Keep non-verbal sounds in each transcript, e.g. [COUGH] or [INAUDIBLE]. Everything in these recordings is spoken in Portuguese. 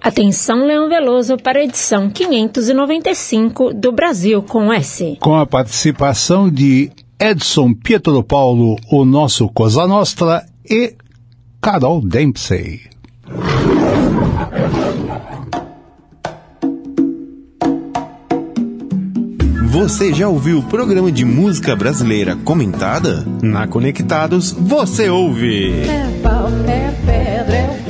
Atenção, Leão Veloso, para a edição 595 do Brasil com S. Com a participação de Edson Pietro Paulo, o nosso Cosa Nostra, e Carol Dempsey. Você já ouviu o programa de música brasileira comentada? Na Conectados, você ouve. É pau, é pedra, é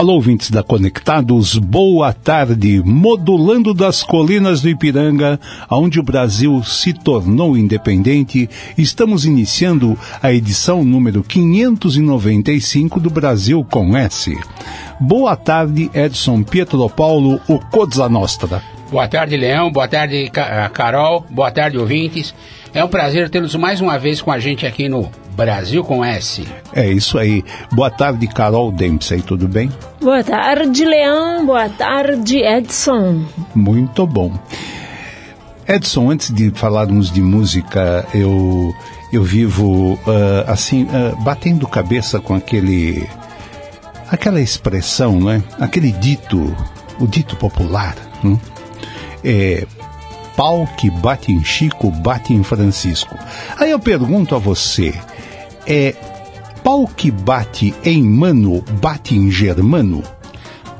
Alô, ouvintes da Conectados, boa tarde. Modulando das colinas do Ipiranga, onde o Brasil se tornou independente, estamos iniciando a edição número 595 do Brasil com S. Boa tarde, Edson Pietro Paulo, o Coza Nostra. Boa tarde, Leão. Boa tarde, Carol. Boa tarde, ouvintes. É um prazer tê-los mais uma vez com a gente aqui no Brasil com S. É isso aí. Boa tarde, Carol Dempsey, tudo bem? Boa tarde, Leão. Boa tarde, Edson. Muito bom. Edson, antes de falarmos de música, eu, eu vivo uh, assim, uh, batendo cabeça com aquele. aquela expressão, né? Aquele dito, o dito popular. Né? É, pau que bate em Chico, bate em Francisco. Aí eu pergunto a você, é pau que bate em mano, bate em germano?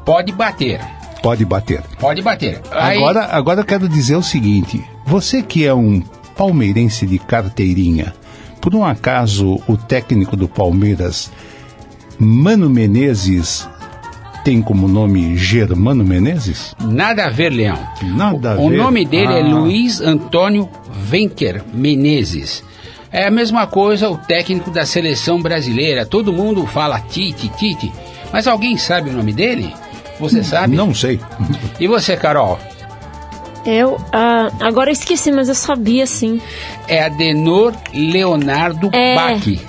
Pode bater. Pode bater. Pode bater. Aí... Agora, agora eu quero dizer o seguinte: você que é um palmeirense de carteirinha, por um acaso o técnico do Palmeiras, Mano Menezes, tem como nome Germano Menezes? Nada a ver, Leão. Nada a o, ver. O nome dele ah. é Luiz Antônio Venker Menezes. É a mesma coisa o técnico da seleção brasileira. Todo mundo fala Tite, Tite. Mas alguém sabe o nome dele? Você sabe? Não sei. E você, Carol? Eu, uh, agora eu esqueci, mas eu sabia sim. É Adenor Leonardo é, Bach.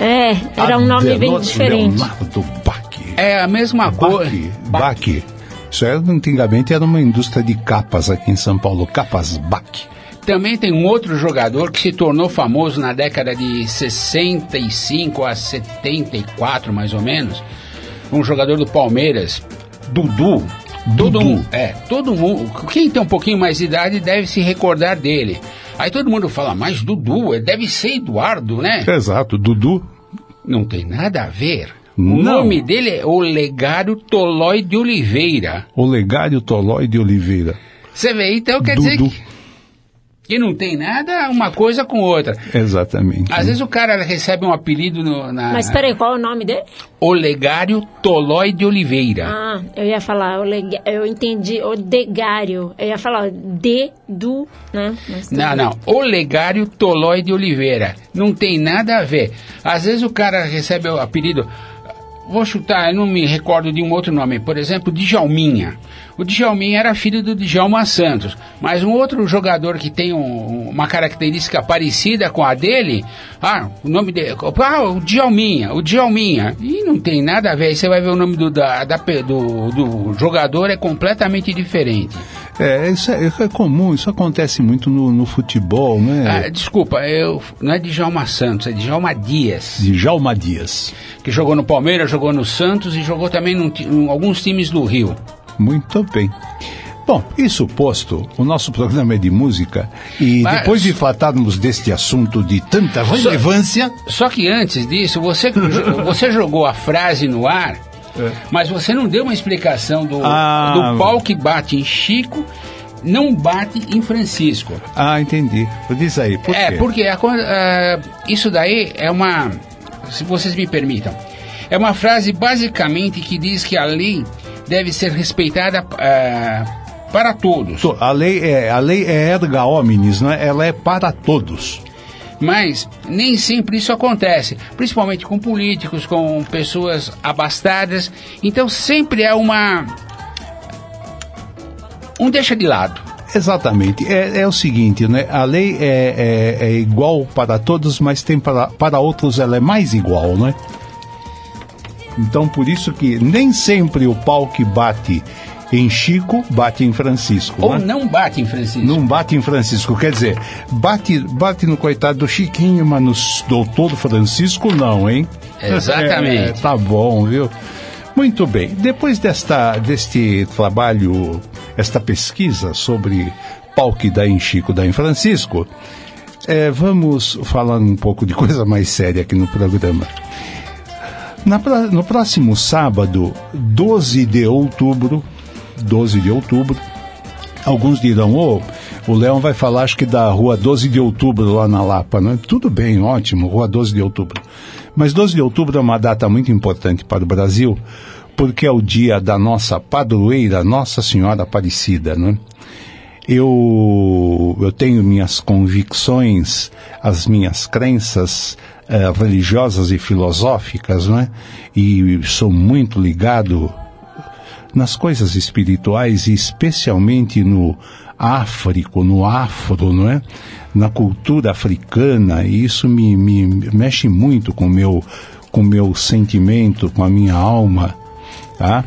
É, era um nome bem diferente. Leonardo Bach. É a mesma coisa. Bach. Isso era, antigamente era uma indústria de capas aqui em São Paulo, Capas Bach. Também tem um outro jogador que se tornou famoso na década de 65 a 74, mais ou menos. Um jogador do Palmeiras, Dudu. Todo Dudu. mundo, é, todo mundo. Quem tem um pouquinho mais de idade deve se recordar dele. Aí todo mundo fala, mas Dudu, deve ser Eduardo, né? Exato, Dudu. Não tem nada a ver. Não. O nome dele é Olegário Tolói de Oliveira. Olegário Tolói de Oliveira. Você vê, então quer Dudu. dizer que que não tem nada uma coisa com outra. Exatamente. Às vezes o cara recebe um apelido no, na. Mas peraí, qual é o nome dele? Olegário Tolói de Oliveira. Ah, eu ia falar, eu entendi, Odegário. Eu ia falar de, do, né? Não, não. Olegário Tolói de Oliveira. Não tem nada a ver. Às vezes o cara recebe o apelido. Vou chutar, eu não me recordo de um outro nome. Por exemplo, Djalminha. O Djalminha era filho do Djalma Santos, mas um outro jogador que tem um, uma característica parecida com a dele, ah, o nome dele, ah, o Djalminha, o Djalminha, e não tem nada a ver, você vai ver o nome do, da, da, do, do jogador é completamente diferente. É, isso é, é, comum, isso acontece muito no, no futebol, né? Ah, desculpa, eu, não é Djalma Santos, é Djalma Dias. Djalma Dias. Que jogou no Palmeiras, jogou no Santos e jogou também em alguns times do Rio. Muito bem. Bom, isso posto, o nosso programa é de música e Mas- depois de tratarmos deste assunto de tanta relevância, Só que antes disso, você, [LAUGHS] você jogou a frase no ar É. Mas você não deu uma explicação do, Ah. do pau que bate em Chico, não bate em Francisco. Ah, entendi. Diz aí, por é, quê? porque a ah, isso daí é uma. Se vocês me permitam, é uma frase basicamente que diz que a lei deve ser respeitada ah, para todos. To- A lei é, a lei é erga omnes, né? ela é para todos. Mas nem sempre isso acontece, principalmente com políticos, com pessoas abastadas. Então sempre é uma. Um deixa de lado. Exatamente. É, é o seguinte, né? A lei é, é- é igual para todos, mas tem para, para outros ela é mais igual, né? Então, por isso que nem sempre o pau que bate em Chico bate em Francisco, Ou né? não bate em Francisco. Não bate em Francisco, quer dizer, bate, bate no coitado do Chiquinho, mas no doutor Francisco não, hein? [LAUGHS] Exatamente. É, tá bom, viu? Muito bem. Depois desta, deste trabalho, esta pesquisa sobre pau que dá em Chico, dá em Francisco, é, vamos falar um pouco de [LAUGHS] coisa mais séria aqui no programa. Na no próximo sábado, 12 de outubro, 12 de outubro, alguns dirão, ô, o Leão vai falar, acho que da rua 12 de outubro lá na Lapa, né? Tudo bem, ótimo, rua 12 de outubro. Mas 12 de outubro é uma data muito importante para o Brasil, porque é o dia da nossa padroeira, Nossa Senhora Aparecida, né? Eu, eu tenho minhas convicções, as minhas crenças eh, religiosas e filosóficas, né? E sou muito ligado nas coisas espirituais e especialmente no áfrico, no afro, não é? Na cultura africana, e isso me, me mexe muito com meu, com meu sentimento, com a minha alma, tá?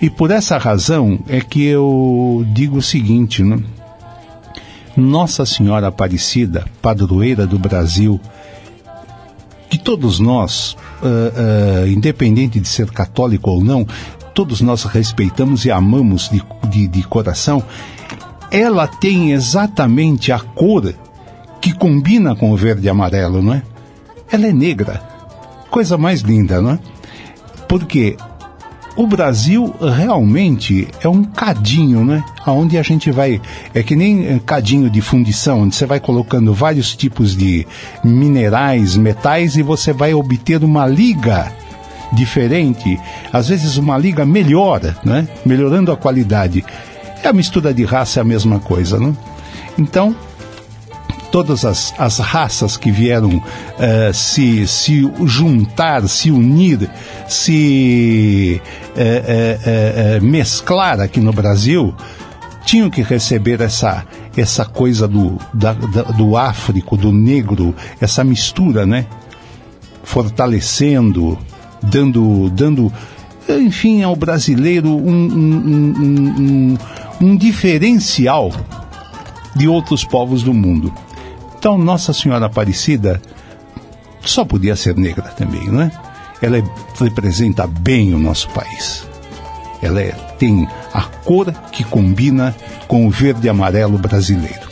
E por essa razão é que eu digo o seguinte, né? Nossa Senhora Aparecida, padroeira do Brasil, que todos nós, ah, ah, independente de ser católico ou não, todos nós respeitamos e amamos de, de, de coração, ela tem exatamente a cor que combina com o verde e amarelo, não é? Ela é negra. Coisa mais linda, não é? Porque o Brasil realmente é um cadinho, né? Onde a gente vai. É que nem eh, cadinho de fundição, onde você vai colocando vários tipos de minerais, metais e você vai obter uma liga diferente, às vezes uma liga melhor, né? Melhorando a qualidade. É a mistura de raça é a mesma coisa, né? Então, todas as, as raças que vieram eh, se, se juntar, se unir, se eh, eh, mesclar aqui no Brasil, tinham que receber essa, essa coisa do, da, da- do áfrico, do negro, essa mistura, né? Fortalecendo, dando, dando enfim, ao brasileiro um, um, um- um- diferencial de outros povos do mundo. Então, Nossa Senhora Aparecida só podia ser negra também, não é? Ela representa bem o nosso país. Ela é- tem a cor que combina com o verde e amarelo brasileiro.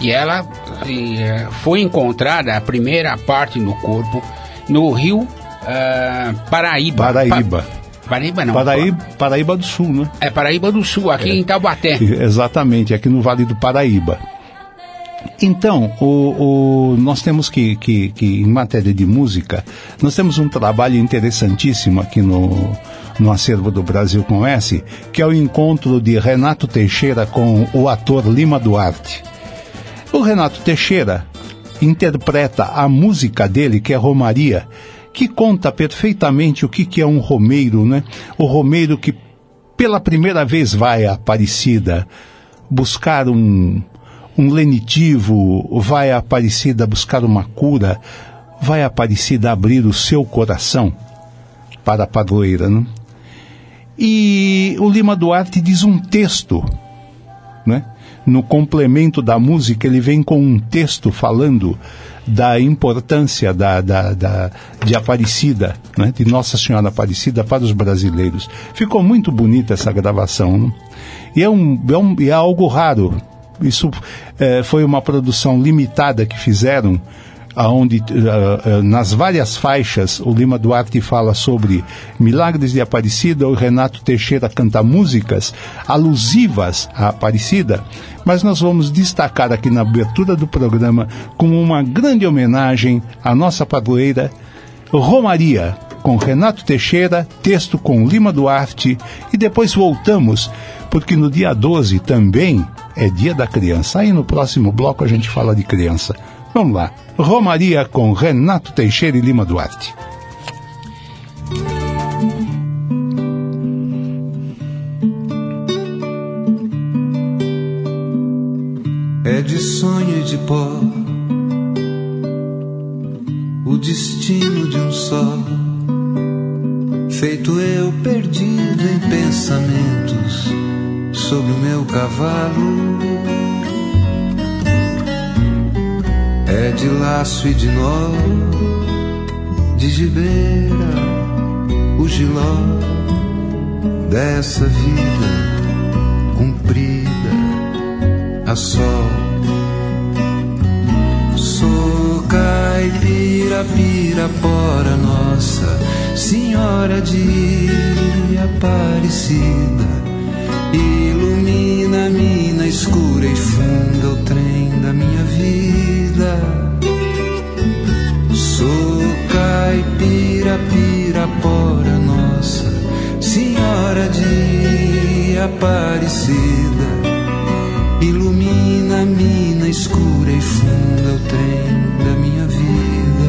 E ela eh, foi encontrada, a primeira parte do corpo, no rio ah, Paraíba. Paraíba. Pa- Paraíba não. Paraíba, Paraíba do Sul, né? É Paraíba do Sul, aqui em Taubaté. Exatamente, aqui no Vale do Paraíba. Então, o, o- nós temos que, que, que, em matéria de música, nós temos um trabalho interessantíssimo aqui no, no acervo do Brasil com S, que é o encontro de Renato Teixeira com o ator Lima Duarte. O Renato Teixeira interpreta a música dele, que é Romaria, que conta perfeitamente o que, que é um romeiro, né? O romeiro que pela primeira vez vai a Aparecida buscar um, um lenitivo, vai a Aparecida buscar uma cura, vai a Aparecida abrir o seu coração para a padroeira, né? E o Lima Duarte diz um texto, né? No complemento da música, ele vem com um texto falando da importância da, da, da- de Aparecida, né? de Nossa Senhora Aparecida para os brasileiros. Ficou muito bonita essa gravação. né? E é, um, é, um, é algo raro. Isso eh, foi uma produção limitada que fizeram aonde uh, uh, nas várias faixas o Lima Duarte fala sobre milagres de Aparecida, o Renato Teixeira canta músicas alusivas à Aparecida, mas nós vamos destacar aqui na abertura do programa como uma grande homenagem à nossa padroeira Romaria, com Renato Teixeira, texto com Lima Duarte e depois voltamos, porque no dia 12 também é dia da criança. Aí no próximo bloco a gente fala de criança. Vamos lá. Romaria com Renato Teixeira e Lima Duarte. É de sonho e de pó o destino de um só. Feito eu perdido em pensamentos sobre o meu cavalo. De laço e de nó, de gibeira, o giló dessa vida cumprida a sol. Sou caipira, pirapora, nossa Senhora de Aparecida. Ilumina a mina escura e funda o trem da minha vida. Caipira, pirapora, nossa Senhora de Aparecida. Ilumina a mina escura e funda o trem da minha vida.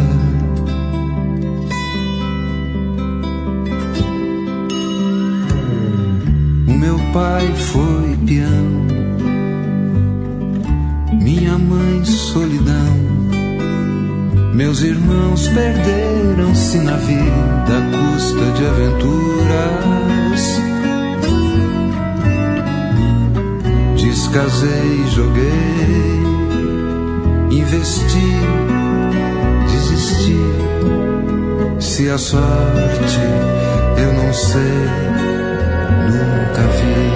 O meu pai foi peão, minha mãe solidão. Meus irmãos perderam-se na vida à custa de aventuras. Descasei, joguei, investi, desisti. Se a sorte eu não sei, nunca vi.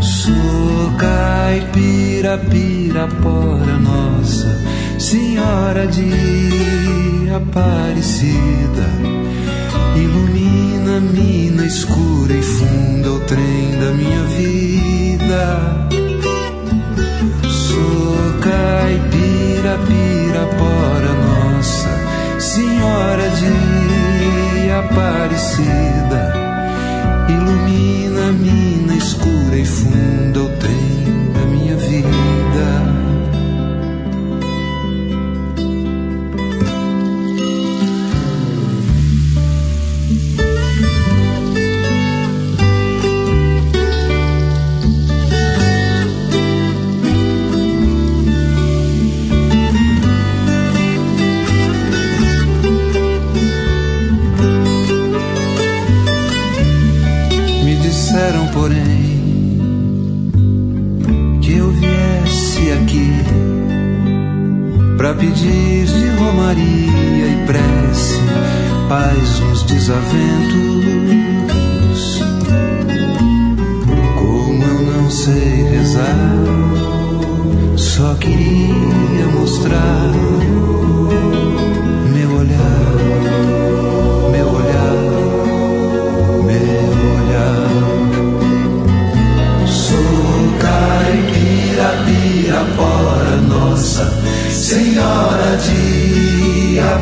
Sou caipira, pirapora, nossa Senhora de Aparecida. Ilumina a mina escura e funda o trem da minha vida. Sou caipira, pirapora, nossa Senhora de Aparecida. Prece paz nos desaventos. Como eu não sei rezar, só queria mostrar meu olhar, meu olhar, meu olhar. Sou caipira, pirapora, nossa Senhora de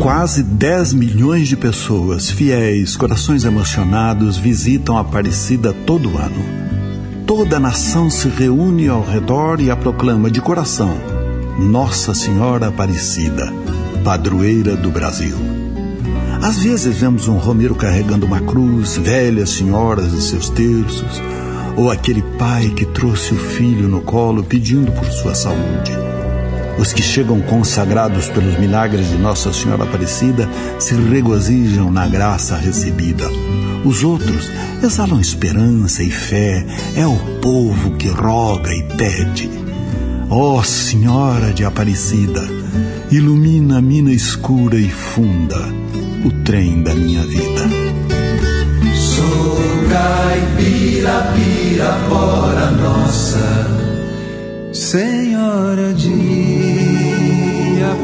Quase 10 milhões de pessoas, fiéis, corações emocionados, visitam a Aparecida todo ano. Toda a nação se reúne ao redor e a proclama de coração: Nossa Senhora Aparecida, padroeira do Brasil. Às vezes vemos um romeiro carregando uma cruz, velhas senhoras e seus terços, ou aquele pai que trouxe o filho no colo pedindo por sua saúde. Os que chegam consagrados pelos milagres de Nossa Senhora Aparecida se regozijam na graça recebida. Os outros exalam esperança e fé. É o povo que roga e pede. Ó oh, Senhora de Aparecida, ilumina a mina escura e funda, o trem da minha vida. Sou caipira, pirapora nossa Senhora de.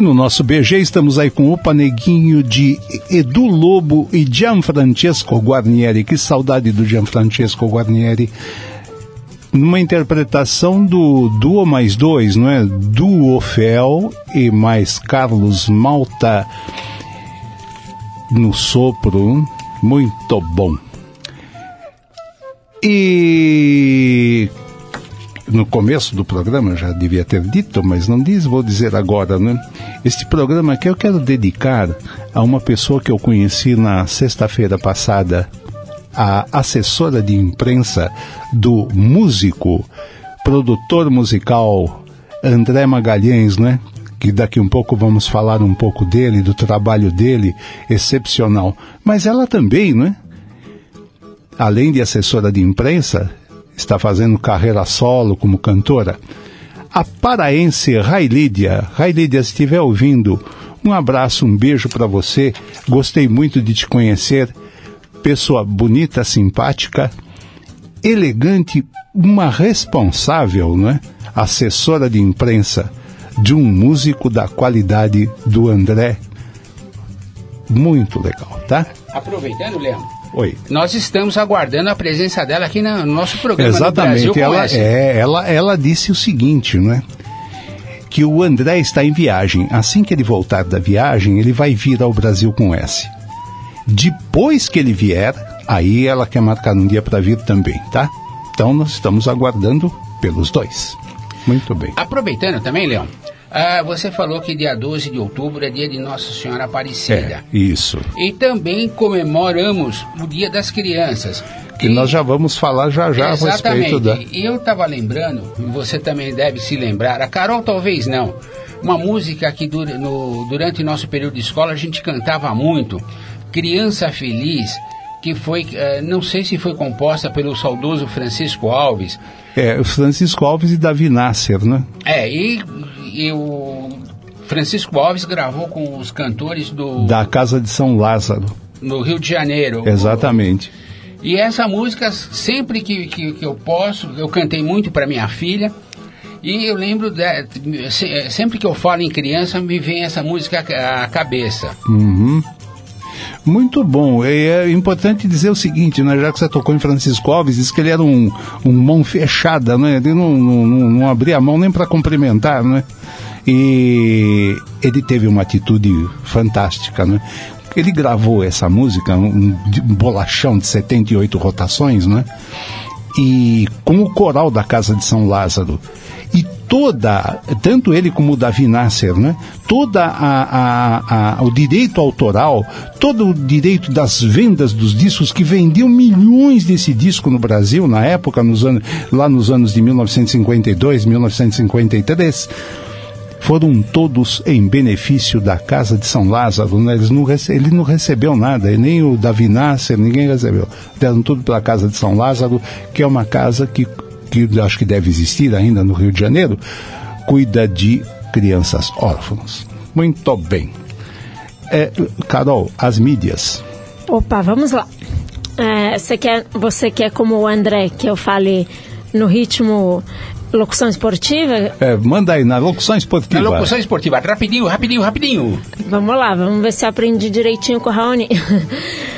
no nosso BG estamos aí com o Paneguinho de Edu Lobo e Gianfrancesco Guarnieri. Que saudade do Gianfrancesco Guarnieri. Numa interpretação do Duo mais dois, não é? Duo Fel e mais Carlos Malta no sopro. Muito bom. E no começo do programa, já devia ter dito, mas não diz, vou dizer agora, né? Este programa que eu quero dedicar a uma pessoa que eu conheci na sexta-feira passada, a assessora de imprensa do músico, produtor musical André Magalhães, né? Que daqui um pouco vamos falar um pouco dele, do trabalho dele, excepcional. Mas ela também, né? Além de assessora de imprensa, está fazendo carreira solo como cantora. A paraense Railídia, Railídia, se estiver ouvindo, um abraço, um beijo para você. Gostei muito de te conhecer. Pessoa bonita, simpática, elegante, uma responsável, né? Assessora de imprensa de um músico da qualidade do André. Muito legal, tá? Aproveitando, Leandro, Oi. Nós estamos aguardando a presença dela aqui no nosso programa Exatamente. no Brasil ela, é, ela, ela disse o seguinte, né? Que o André está em viagem. Assim que ele voltar da viagem, ele vai vir ao Brasil com S. Depois que ele vier, aí ela quer marcar um dia para vir também, tá? Então nós estamos aguardando pelos dois. Muito bem. Aproveitando também, Leão, ah, você falou que dia 12 de outubro é dia de Nossa Senhora Aparecida. É, isso. E também comemoramos o Dia das Crianças. Que nós já vamos falar já já a Exatamente. respeito da. E eu estava lembrando, e você também deve se lembrar, a Carol talvez não, uma música que dura- no- durante nosso período de escola a gente cantava muito, Criança Feliz, que foi, eh, não sei se foi composta pelo saudoso Francisco Alves, É, o Francisco Alves e Davi Nasser, né? É, e, e o Francisco Alves gravou com os cantores do Da Casa de São Lázaro. no Rio de Janeiro. Exatamente. E essa música, sempre que, que, que eu posso, eu cantei muito para minha filha. E eu lembro, de, se- sempre que eu falo em criança, me vem essa música à cabeça. Uhum. Muito bom. E é importante dizer o seguinte, né? já que você tocou em Francisco Alves, diz que ele era um, um mão fechada, né? ele não, não, não- abria a mão nem para cumprimentar. Né? E ele teve uma atitude fantástica. Né? Ele gravou essa música, um, um bolachão de 78 rotações, né? e com o coral da Casa de São Lázaro. E toda, tanto ele como o Davi Nasser, né? Toda a, a- a- o direito autoral, todo o direito das vendas dos discos que vendiam milhões desse disco no Brasil na época, nos anos, lá nos anos de 1952, 1953 foram todos em benefício da Casa de São Lázaro. Né? Não rece- ele não recebeu nada, nem o Davi Nasser, ninguém recebeu. Deram tudo pela Casa de São Lázaro, que é uma casa que, que eu acho que deve existir ainda no Rio de Janeiro, cuida de crianças órfãs. Muito bem. É, Carol, as mídias. Opa, vamos lá. É, você, quer, você quer, como o André, que eu falei, no ritmo Locução esportiva? É, manda aí, na locução Na esportiva. locução esportiva, rapidinho, rapidinho, rapidinho. Vamos lá, vamos ver se eu aprendi direitinho com o Raoni. [LAUGHS]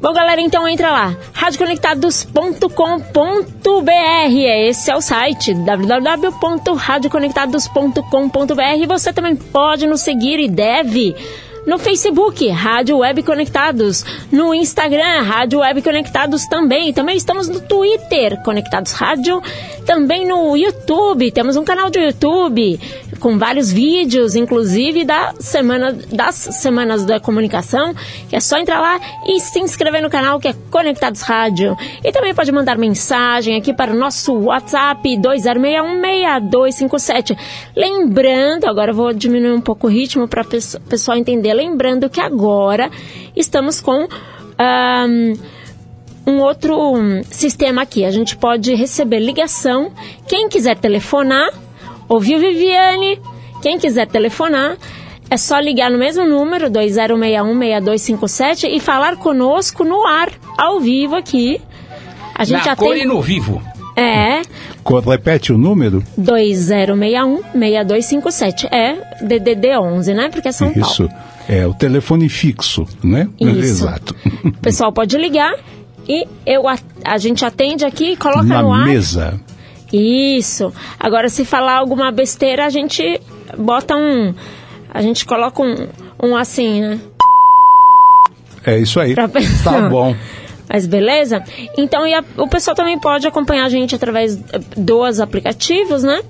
Bom, galera, então entra lá, radioconectados.com.br, esse é o site, www.radioconectados.com.br. Você também pode nos seguir e deve no Facebook, Rádio Web Conectados, no Instagram, Rádio Web Conectados também. Também estamos no Twitter, Conectados Rádio, também no YouTube, temos um canal de YouTube com vários vídeos, inclusive da semana das semanas da comunicação, que é só entrar lá e se inscrever no canal que é Conectados Rádio. E também pode mandar mensagem aqui para o nosso WhatsApp 20616257. Lembrando, agora eu vou diminuir um pouco o ritmo para o pessoal entender. Lembrando que agora estamos com ahn, um outro sistema aqui. A gente pode receber ligação. Quem quiser telefonar, ouviu Viviane? Quem quiser telefonar, é só ligar no mesmo número, 2061-6257, e falar conosco no ar, ao vivo aqui. A gente Na já cor tem. e no vivo. É, Repete o número? 2061-6257. É DDD 11, né? Porque é São Paulo. Isso. É o telefone fixo, né? Isso. Exato. O [LAUGHS] pessoal pode ligar e eu, a, a gente atende aqui e coloca Na no ar. mesa. Isso. Agora, se falar alguma besteira, a gente bota um. A gente coloca um, um assim, né? É isso aí. Pra. Tá bom. Mas beleza? Então, e a- o pessoal também pode acompanhar a gente através dos aplicativos, né?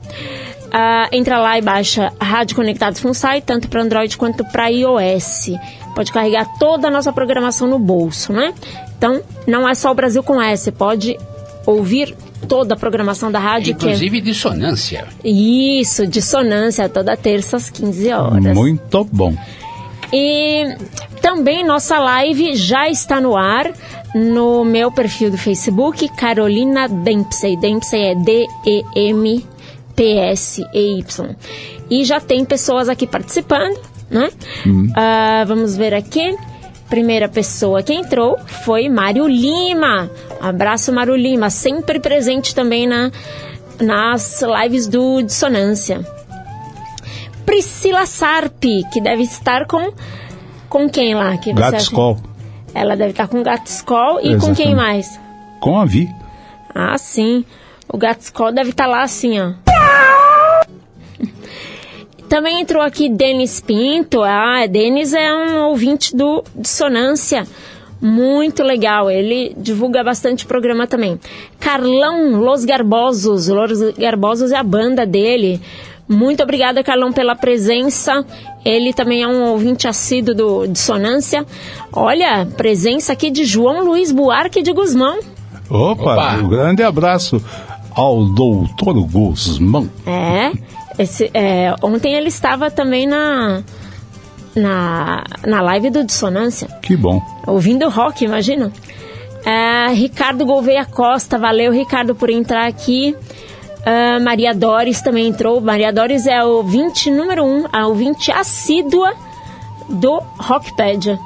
Ah, entra lá e baixa Rádio Conectados Funsai, tanto para Android quanto para iOS. Pode carregar toda a nossa programação no bolso, né? Então, não é só o Brasil com S, pode ouvir toda a programação da rádio. que é- Inclusive dissonância. Isso, dissonância, toda terça às 15 horas. Muito bom. E também nossa live já está no ar no meu perfil do Facebook, Carolina Dempsey. Dempsey é D-E-M-P-S-E-Y. E já tem pessoas aqui participando, né? Ah, vamos ver aqui. Primeira pessoa que entrou foi Mário Lima. Abraço, Mário Lima. Sempre presente também na, nas lives do Dissonância. Priscila Sarpi, que deve estar com com quem lá? Que Gato? Skol. Ela deve estar com o Gato Skol e com quem Exatamente. mais? Com a Vi. Ah, sim. O Gato Skol deve estar lá assim, ó. [LAUGHS] Também entrou aqui Denis Pinto. Ah, Denis é um ouvinte do Dissonância. Muito legal. Ele divulga bastante programa também. Carlão Los Garbosos. Los Garbosos é a banda dele. Muito obrigada, Carlão, pela presença. Ele também é um ouvinte assíduo do Dissonância. Olha, presença aqui de João Luiz Buarque de Guzmão. Opa, Opa. um grande abraço ao doutor Guzmão. É, esse, é, ontem ele estava também na, na, na live do Dissonância, Que bom. ouvindo rock, imagina. É, Ricardo Gouveia Costa, valeu Ricardo por entrar aqui. Ah, Maria Doris também entrou. Maria Doris é a ouvinte número um, a ouvinte assídua do Rockpedia.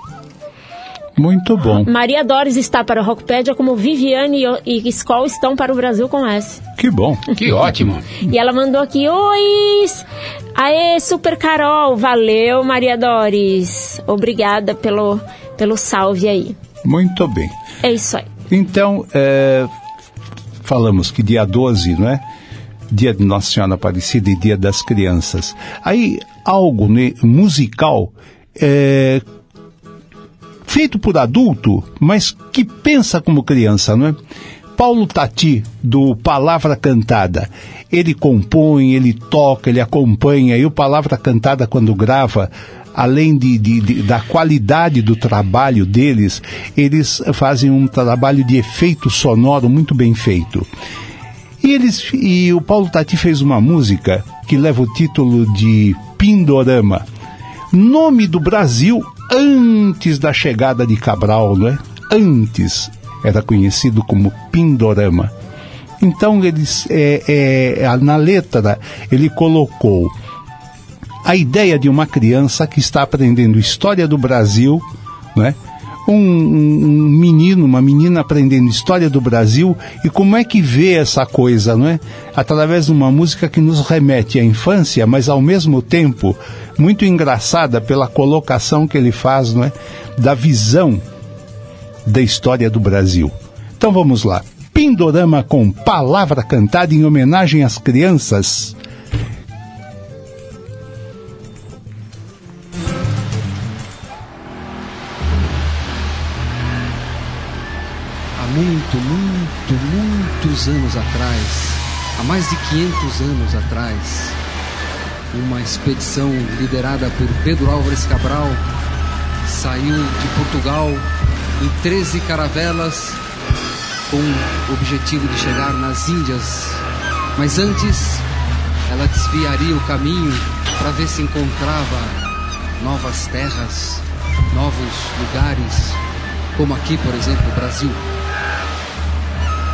Muito bom. Maria Doris está para o Rockpedia como Viviane e, e Skol estão para o Brasil com S. Que bom. Que ótimo. E ela mandou aqui, oi! Aê, Super Carol! Valeu, Maria Doris! Obrigada pelo, pelo salve aí. Muito bem. É isso aí. Então, é, falamos que dia 12, não é? Dia de Nossa Senhora Aparecida e Dia das Crianças. Aí, algo né, musical é, feito por adulto, mas que pensa como criança, não é? Paulo Tati, do Palavra Cantada, ele compõe, ele toca, ele acompanha, e o Palavra Cantada, quando grava, além de, de- de- da qualidade do trabalho deles, eles fazem um trabalho de efeito sonoro muito bem feito. E, eles, e o Paulo Tati fez uma música que leva o título de Pindorama. Nome do Brasil antes da chegada de Cabral, não é? Antes era conhecido como Pindorama. Então eles, é, é, na letra ele colocou a ideia de uma criança que está aprendendo história do Brasil, né? Um, um- menino, uma menina aprendendo história do Brasil e como é que vê essa coisa, não é? Através de uma música que nos remete à infância, mas ao mesmo tempo muito engraçada pela colocação que ele faz, não é? Da visão da história do Brasil. Então vamos lá. Pindorama com palavra cantada em homenagem às crianças. Muitos anos atrás, há mais de 500 anos atrás, uma expedição liderada por Pedro Álvares Cabral saiu de Portugal em 13 caravelas com o objetivo de chegar nas Índias. Mas antes, ela desviaria o caminho para ver se encontrava novas terras, novos lugares, como aqui, por exemplo, o Brasil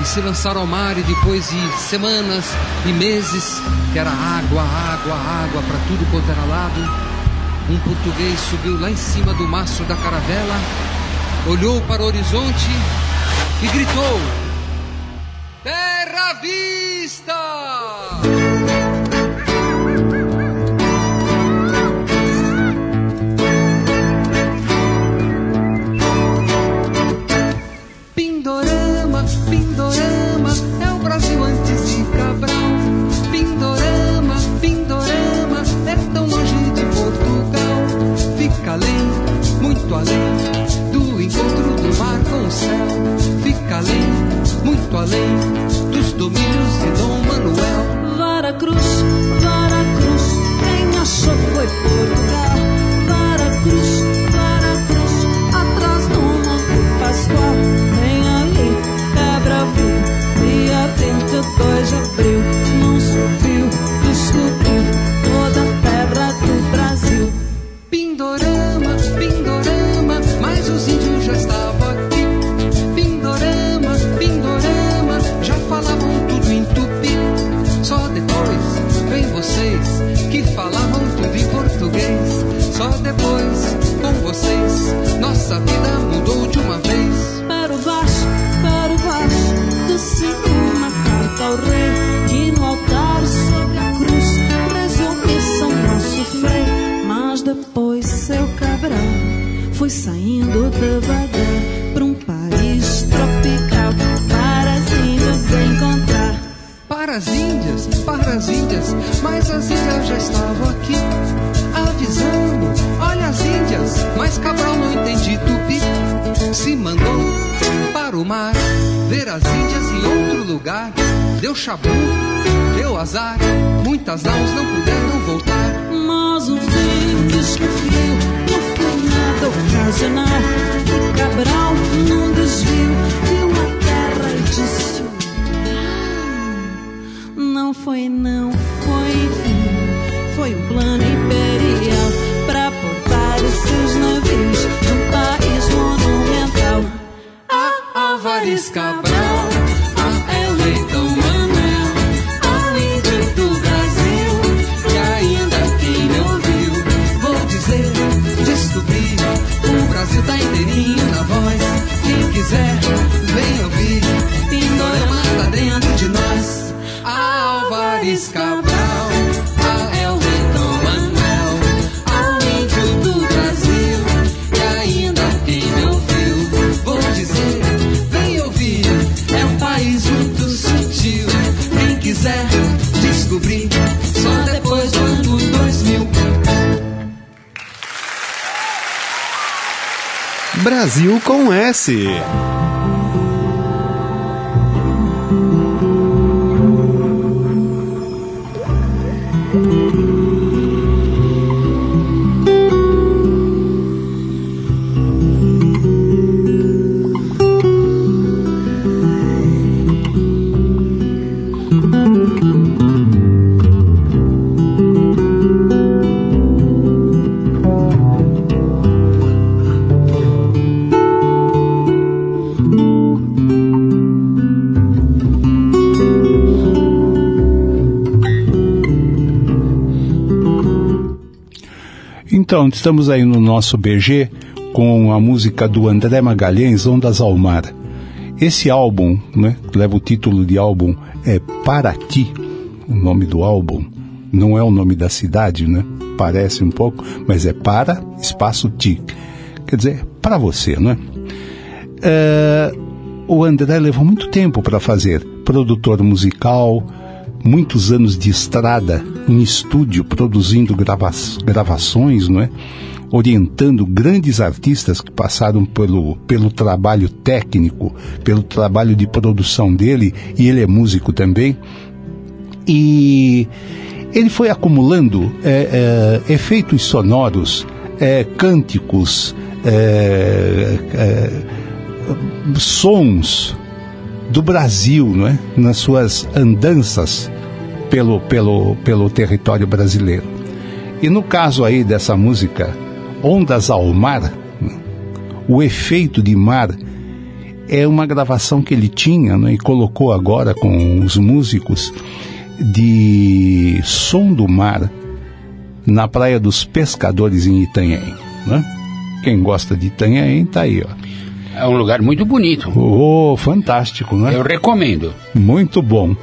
e se lançaram ao mar e depois de semanas e meses que era água, água, água para tudo quanto era lado, um português subiu lá em cima do mastro da caravela, olhou para o horizonte e gritou: Terra vista! Além, dos domínios de Dom Manuel. Vara Cruz, Vara Cruz, quem achou foi Portugal. Vara Cruz, Vara Cruz, atrás do Monte Pascoal. Vem ali, quebra viu, dia 22 de abril. Então, estamos aí no nosso BG com a música do André Magalhães, Ondas ao Mar. Esse álbum, né, leva o título de álbum, é Para Ti, o nome do álbum. Não é o nome da cidade, né? Parece um pouco, mas é Para Espaço Ti. Quer dizer, para você, né? É, o André levou muito tempo para fazer. Produtor musical, muitos anos de estrada em estúdio, produzindo grava gravações, não é? orientando grandes artistas que passaram pelo, pelo trabalho técnico, pelo trabalho de produção dele, e ele é músico também. E ele foi acumulando é, é, efeitos sonoros, é, cânticos, é, é, sons do Brasil, não é? nas suas andanças pelo, pelo, pelo território brasileiro. E no caso aí dessa música, Ondas ao Mar, o efeito de mar é uma gravação que ele tinha né, e colocou agora com os músicos de som do mar na Praia dos Pescadores em Itanhaém. Né? Quem gosta de Itanhaém tá aí, ó. É um lugar muito bonito. Oh, fantástico, né? Eu recomendo. Muito bom.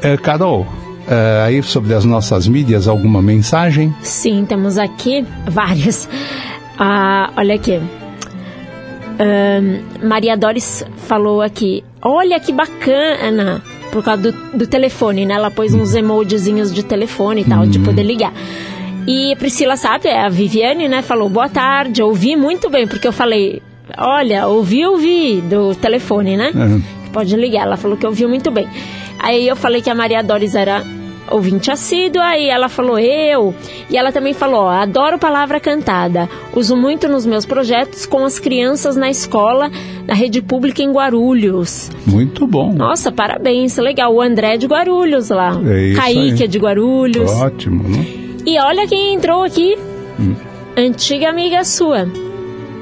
É, Carol, é, aí sobre as nossas mídias, alguma mensagem? Sim, temos aqui [LAUGHS] várias. Ah, olha aqui. Ahn, Maria Doris falou aqui. Olha que bacana! Por causa do, do telefone, né? Ela pôs uns emojizinhos de telefone e tal, de poder ligar. E Priscila sabe, é a Viviane, né? Falou, boa tarde, ouvi muito bem, porque eu falei, olha, ouvi, ouvi do telefone, né? Uhum. Pode ligar. Ela falou que ouviu muito bem. Aí eu falei que a Maria Doris era ouvinte assídua, aí ela falou eu. E ela também falou, ó, adoro palavra cantada. Uso muito nos meus projetos com as crianças na escola, na rede pública em Guarulhos. Muito bom. Nossa, parabéns, legal. O André é de Guarulhos lá. É isso Kaique é de Guarulhos. Ótimo, né? E olha quem entrou aqui. Hum. Antiga amiga sua.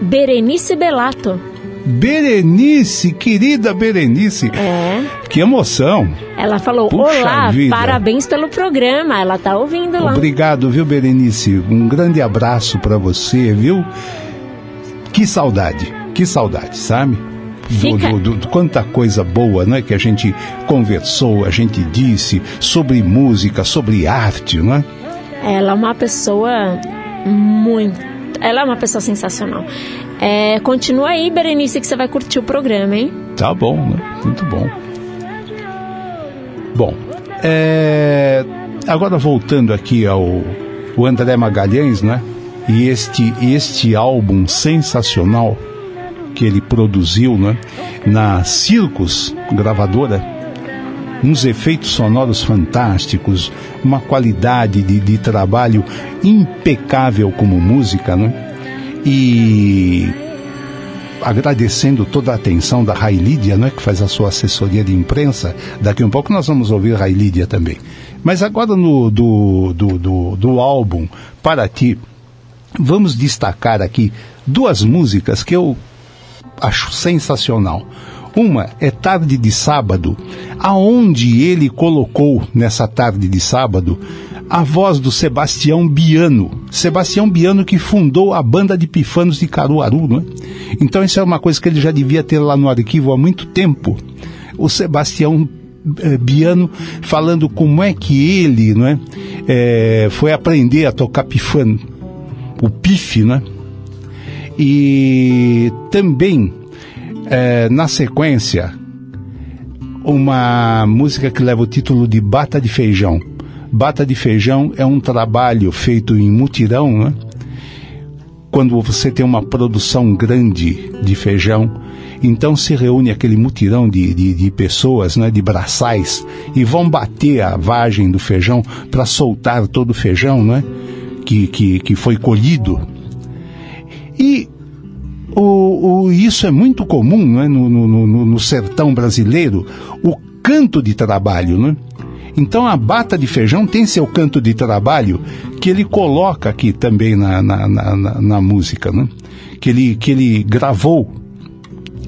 Berenice Belato. Berenice, querida Berenice. É. Que emoção. Ela falou: Puxa Olá, vida. parabéns pelo programa. Ela tá ouvindo lá. Obrigado, viu, Berenice? Um grande abraço para você, viu? Que saudade, que saudade, sabe? Do, Fica- do- do- quanta coisa boa, né? Que a gente conversou, a gente disse sobre música, sobre arte, né? Ela é uma pessoa muito. Ela é uma pessoa sensacional. É, continua aí, Berenice, que você vai curtir o programa, hein? Tá bom, né? Muito bom. Bom, é, agora voltando aqui ao o André Magalhães, né? E este, este álbum sensacional que ele produziu, né? Na Circus gravadora, uns efeitos sonoros fantásticos, uma qualidade de, de trabalho impecável como música, né? E agradecendo toda a atenção da Rai Lídia, né, que faz a sua assessoria de imprensa. Daqui um pouco nós vamos ouvir Rai Lídia também. Mas agora no do, do, do, do álbum Para Ti, vamos destacar aqui duas músicas que eu acho sensacional. Uma é Tarde de Sábado, aonde ele colocou nessa tarde de sábado a voz do Sebastião Biano. Sebastião Biano que fundou a banda de pifanos de Caruaru, né? Então isso é uma coisa que ele já devia ter lá no arquivo há muito tempo. O Sebastião eh, Biano falando como é que ele, não é, eh, foi aprender a tocar pifano, o pife, né? E também eh, na sequência uma música que leva o título de Bata de Feijão. Bata de Feijão é um trabalho feito em mutirão, né? Quando você tem uma produção grande de feijão, então se reúne aquele mutirão de, de, de pessoas, né, de braçais, e vão bater a vagem do feijão para soltar todo o feijão, né, que, que, que foi colhido. E o- isso é muito comum né, no, no, no- no sertão brasileiro, o canto de trabalho. Né? Então a bata de feijão tem seu canto de trabalho que ele coloca aqui também na, na, na, na- música, né? que, ele, que ele gravou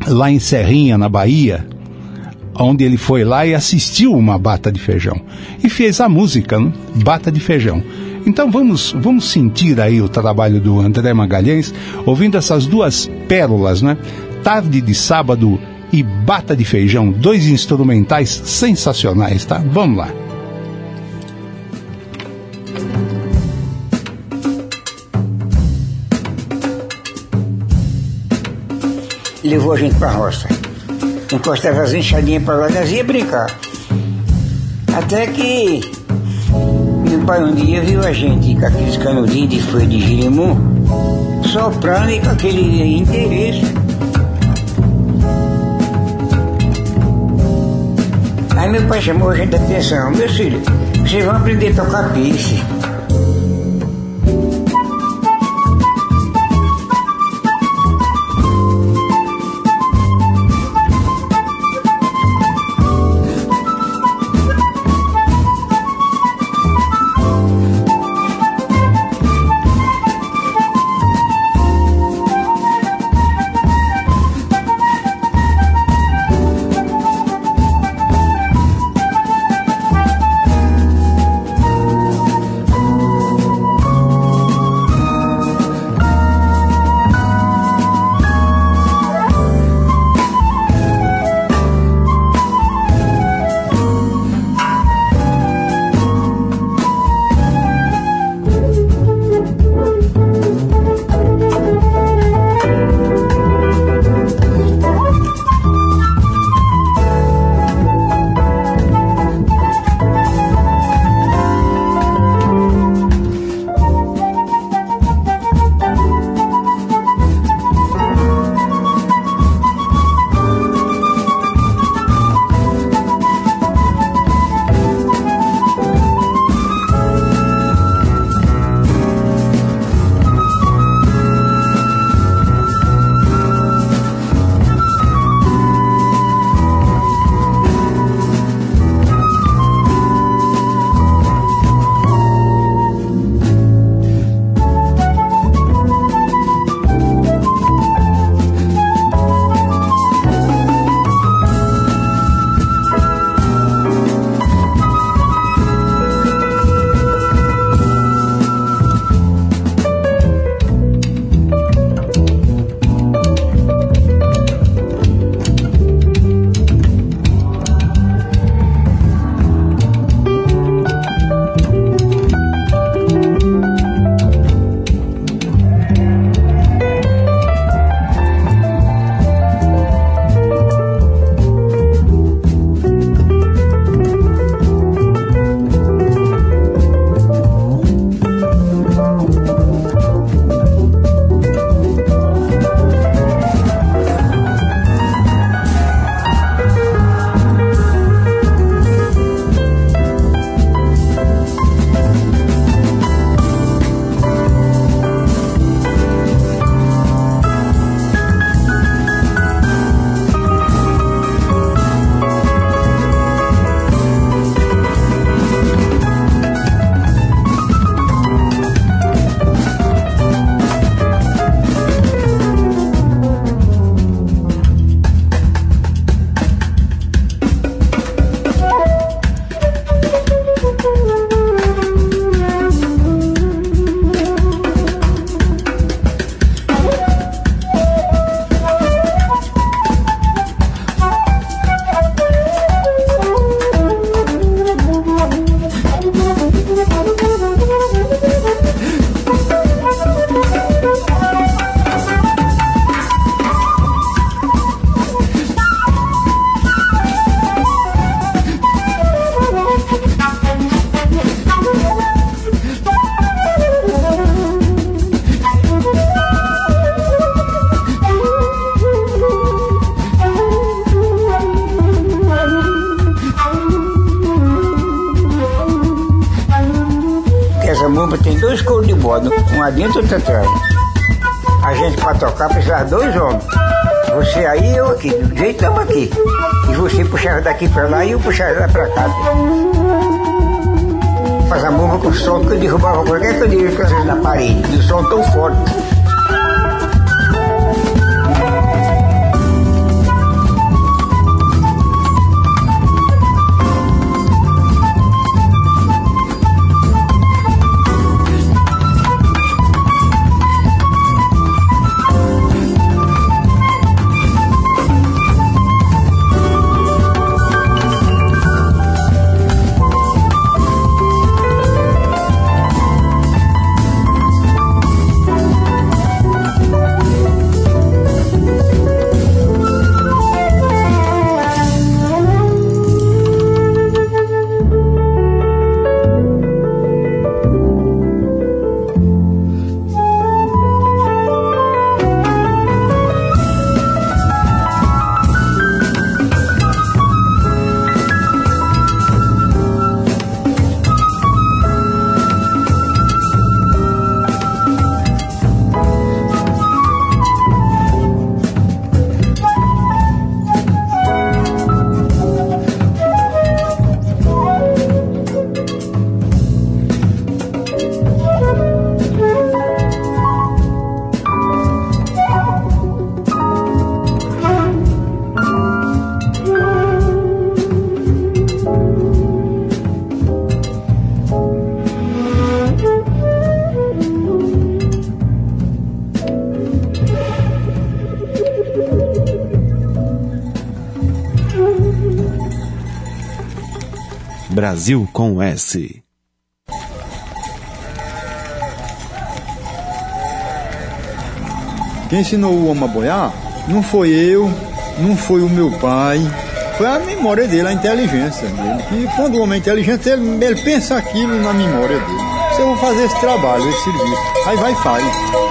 lá em Serrinha, na Bahia, onde ele foi lá e assistiu uma bata de feijão. E fez a música, né? Bata de feijão. Então vamos, vamos sentir aí o trabalho do André Magalhães, ouvindo essas duas pérolas, né? Tarde de sábado e Bata de Feijão, dois instrumentais sensacionais, tá? Vamos lá. levou a gente pra roça. Encostava as enxadinhas pra lá, nós ia brincar. Até que meu pai um dia viu a gente com aqueles canudinhos de folha de girimum, soprando e com aquele interesse. Aí meu pai chamou a gente a atenção, meus filhos, vocês vão aprender a tocar pife. Brasil com S. Quem ensinou o homem a boiar não foi eu, não foi o meu pai, foi a memória dele, a inteligência dele. E quando o homem é inteligente, ele, ele pensa aquilo na memória dele. Se eu vou fazer esse trabalho, esse serviço, aí vai e faz.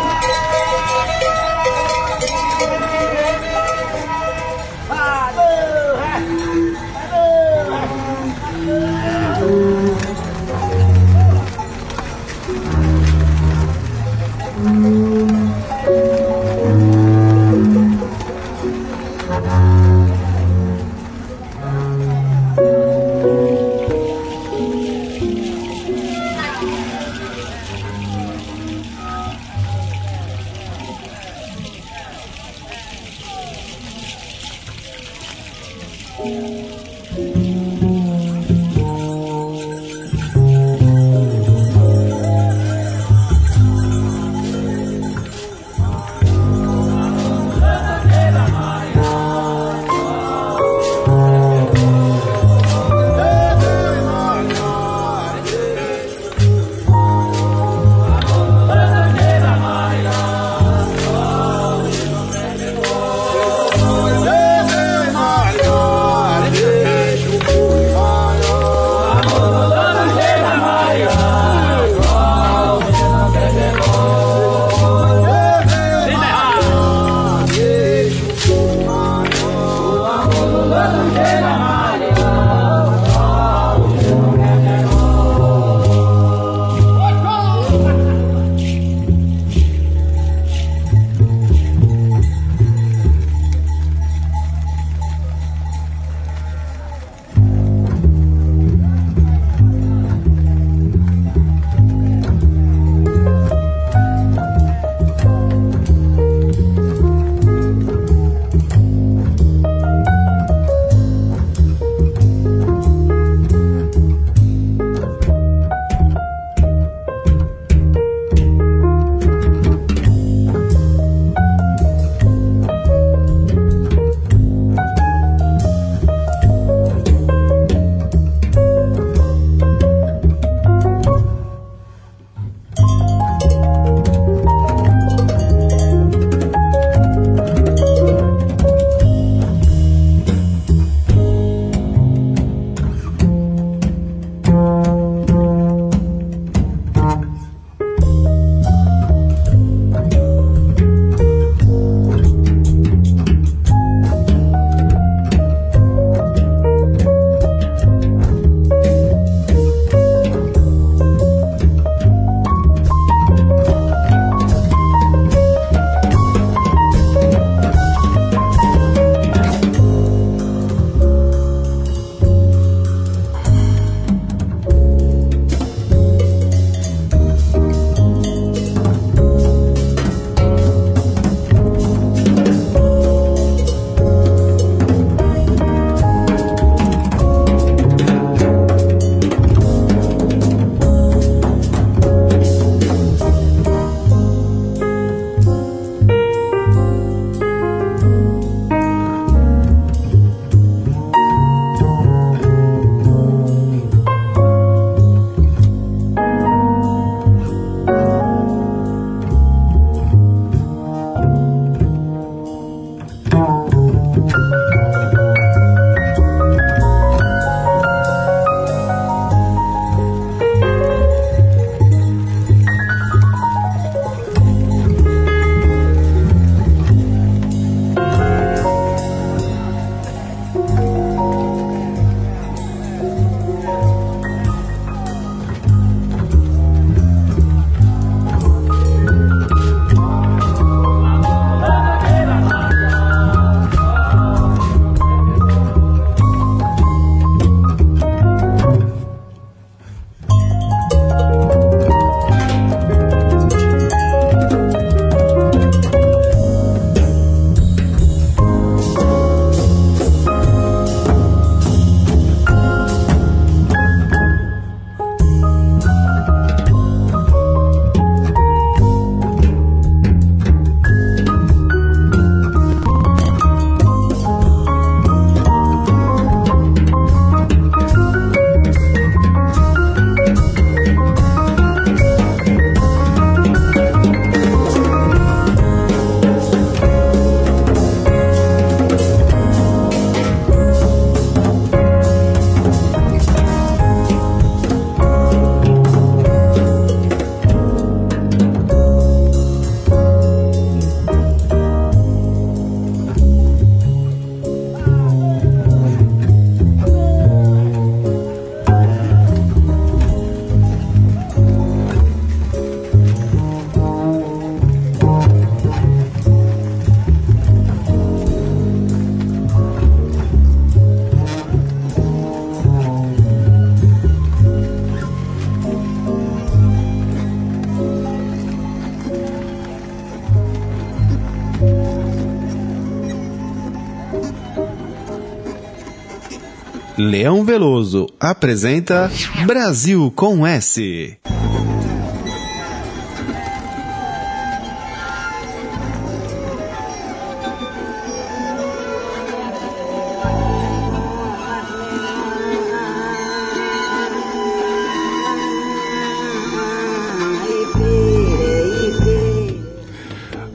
Leão Veloso apresenta Brasil com S.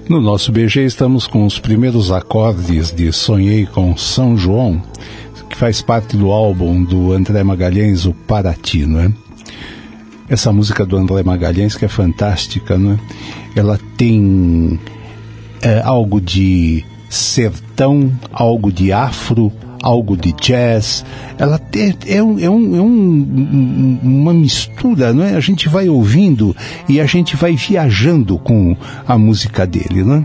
No nosso BG estamos com os primeiros acordes de Sonhei com São João, faz parte do álbum do André Magalhães, o Paraty, não é? Essa música do André Magalhães que é fantástica, não é? Ela tem é, algo de sertão, algo de afro, algo de jazz. Ela tem, é, um, é, um, é um- uma mistura, não é? A gente vai ouvindo e a gente vai viajando com a música dele, não é?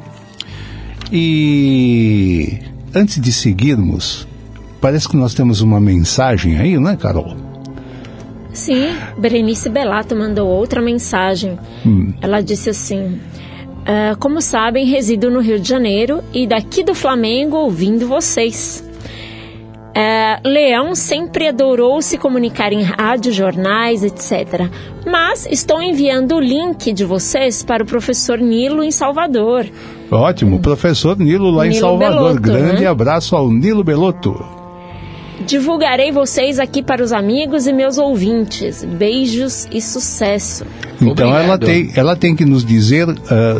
E antes de seguirmos, parece que nós temos uma mensagem aí, não é, Carol? Sim, Berenice Belato mandou outra mensagem. Ela disse assim: "Ah, Como sabem, resido no Rio de Janeiro e daqui do Flamengo ouvindo vocês. Ah, Leão sempre adorou se comunicar em rádio, jornais, etc. Mas estou enviando o link de vocês para o professor Nilo em Salvador. Ótimo, professor Nilo lá em Nilo Salvador. Belotto, Grande né? abraço ao Nilo Belotto. Divulgarei vocês aqui para os amigos e meus ouvintes. Beijos e sucesso. Então ela tem, ela tem que nos dizer,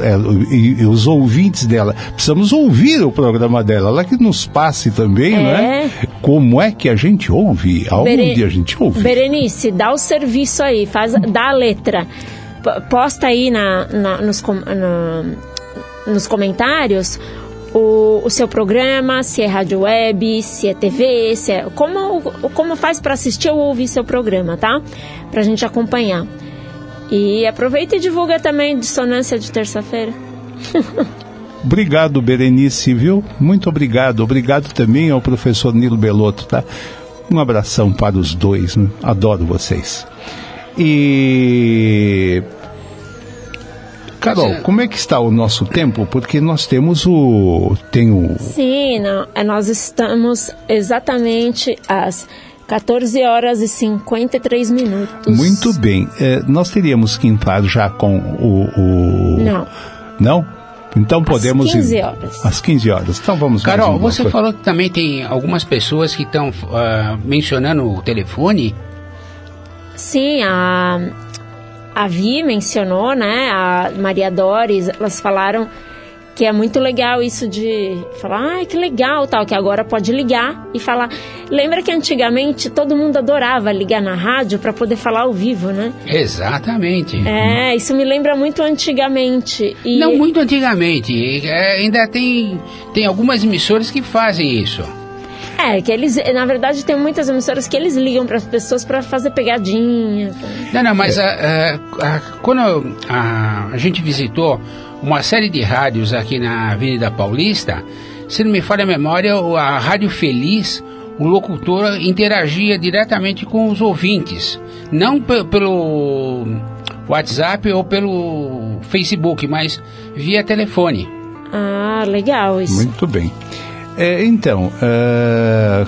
ela- e, e os ouvintes dela, precisamos ouvir o programa dela, ela que nos passe também, É. né? Como é que a gente ouve, aonde Bere- a gente ouve. Berenice, dá o serviço aí, faz, dá a letra. P- posta aí na, na- nos, com- na- nos comentários o, o seu programa, se é rádio web, se é TV, se é, como, como faz para assistir ou ouvir seu programa, tá? Pra gente acompanhar. E aproveita e divulga também dissonância de terça-feira. [LAUGHS] Obrigado, Berenice, viu? Muito obrigado. Obrigado também ao professor Nilo Belotto, tá? Um abração para os dois, né? adoro vocês. E. Carol, Você- como é que está o nosso tempo? Porque nós temos o. Tem o. Sim, não, é, nós estamos exatamente às 14 horas e 53 minutos. Muito bem. Eh, nós teríamos que entrar já com o. o- Não. Não? Então podemos. Às 15 ir- horas. Às 15 horas. Então vamos mais Carol, um você falou que também tem algumas pessoas que estão ah, mencionando o telefone. Sim, a, a Vi mencionou, né? A Maria Doris, elas falaram que é muito legal isso de falar, ai, que legal, tal, que agora pode ligar e falar. Lembra que antigamente todo mundo adorava ligar na rádio para poder falar ao vivo, né? Exatamente. É, isso me lembra muito antigamente. E Não muito antigamente. é, ainda tem, tem algumas emissoras que fazem isso. É, que eles, na verdade, tem muitas emissoras que eles ligam para as pessoas para fazer pegadinha. Não, não, mas ah, ah, ah, quando ah, a gente visitou uma série de rádios aqui na Avenida Paulista, se não me falha a memória, a Rádio Feliz, o locutor interagia diretamente com os ouvintes. Não pe- pelo WhatsApp ou pelo Facebook, mas via telefone. Ah, legal isso. Muito bem. É, então, é,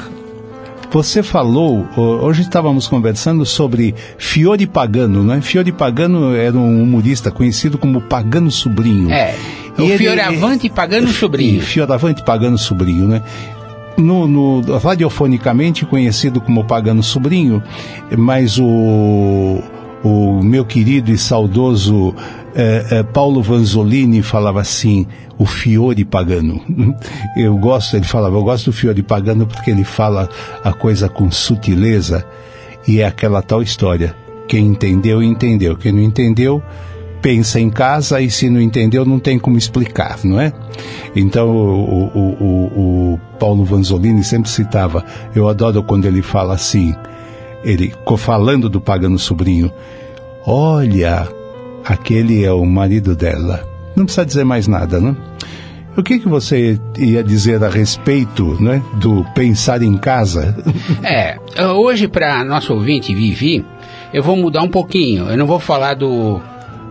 você falou, ho- hoje estávamos conversando sobre Fiore Pagano, né? Fiore Pagano era um humorista conhecido como Pagano Sobrinho. É, E o ele- Fioravante Pagano Sobrinho. [LAUGHS] Fioravante Pagano Sobrinho, né? No, no- radiofonicamente conhecido como Pagano Sobrinho, mas o, o meu querido e saudoso eh, eh, Paulo Vanzolini falava assim, o Fiore Pagano. [LAUGHS] Eu gosto, ele falava, eu gosto do Fiore Pagano porque ele fala a coisa com sutileza e é aquela tal história. Quem entendeu, entendeu. Quem não entendeu, pensa em casa e se não entendeu não tem como explicar, não é? Então o, o, o, o Paulo Vanzolini sempre citava, eu adoro quando ele fala assim, ele co- falando do pagano sobrinho, olha, aquele é o marido dela. Não precisa dizer mais nada, não? O que, que você ia dizer a respeito né, do pensar em casa? [LAUGHS] É, hoje para nosso ouvinte Vivi, eu vou mudar um pouquinho. Eu não vou falar do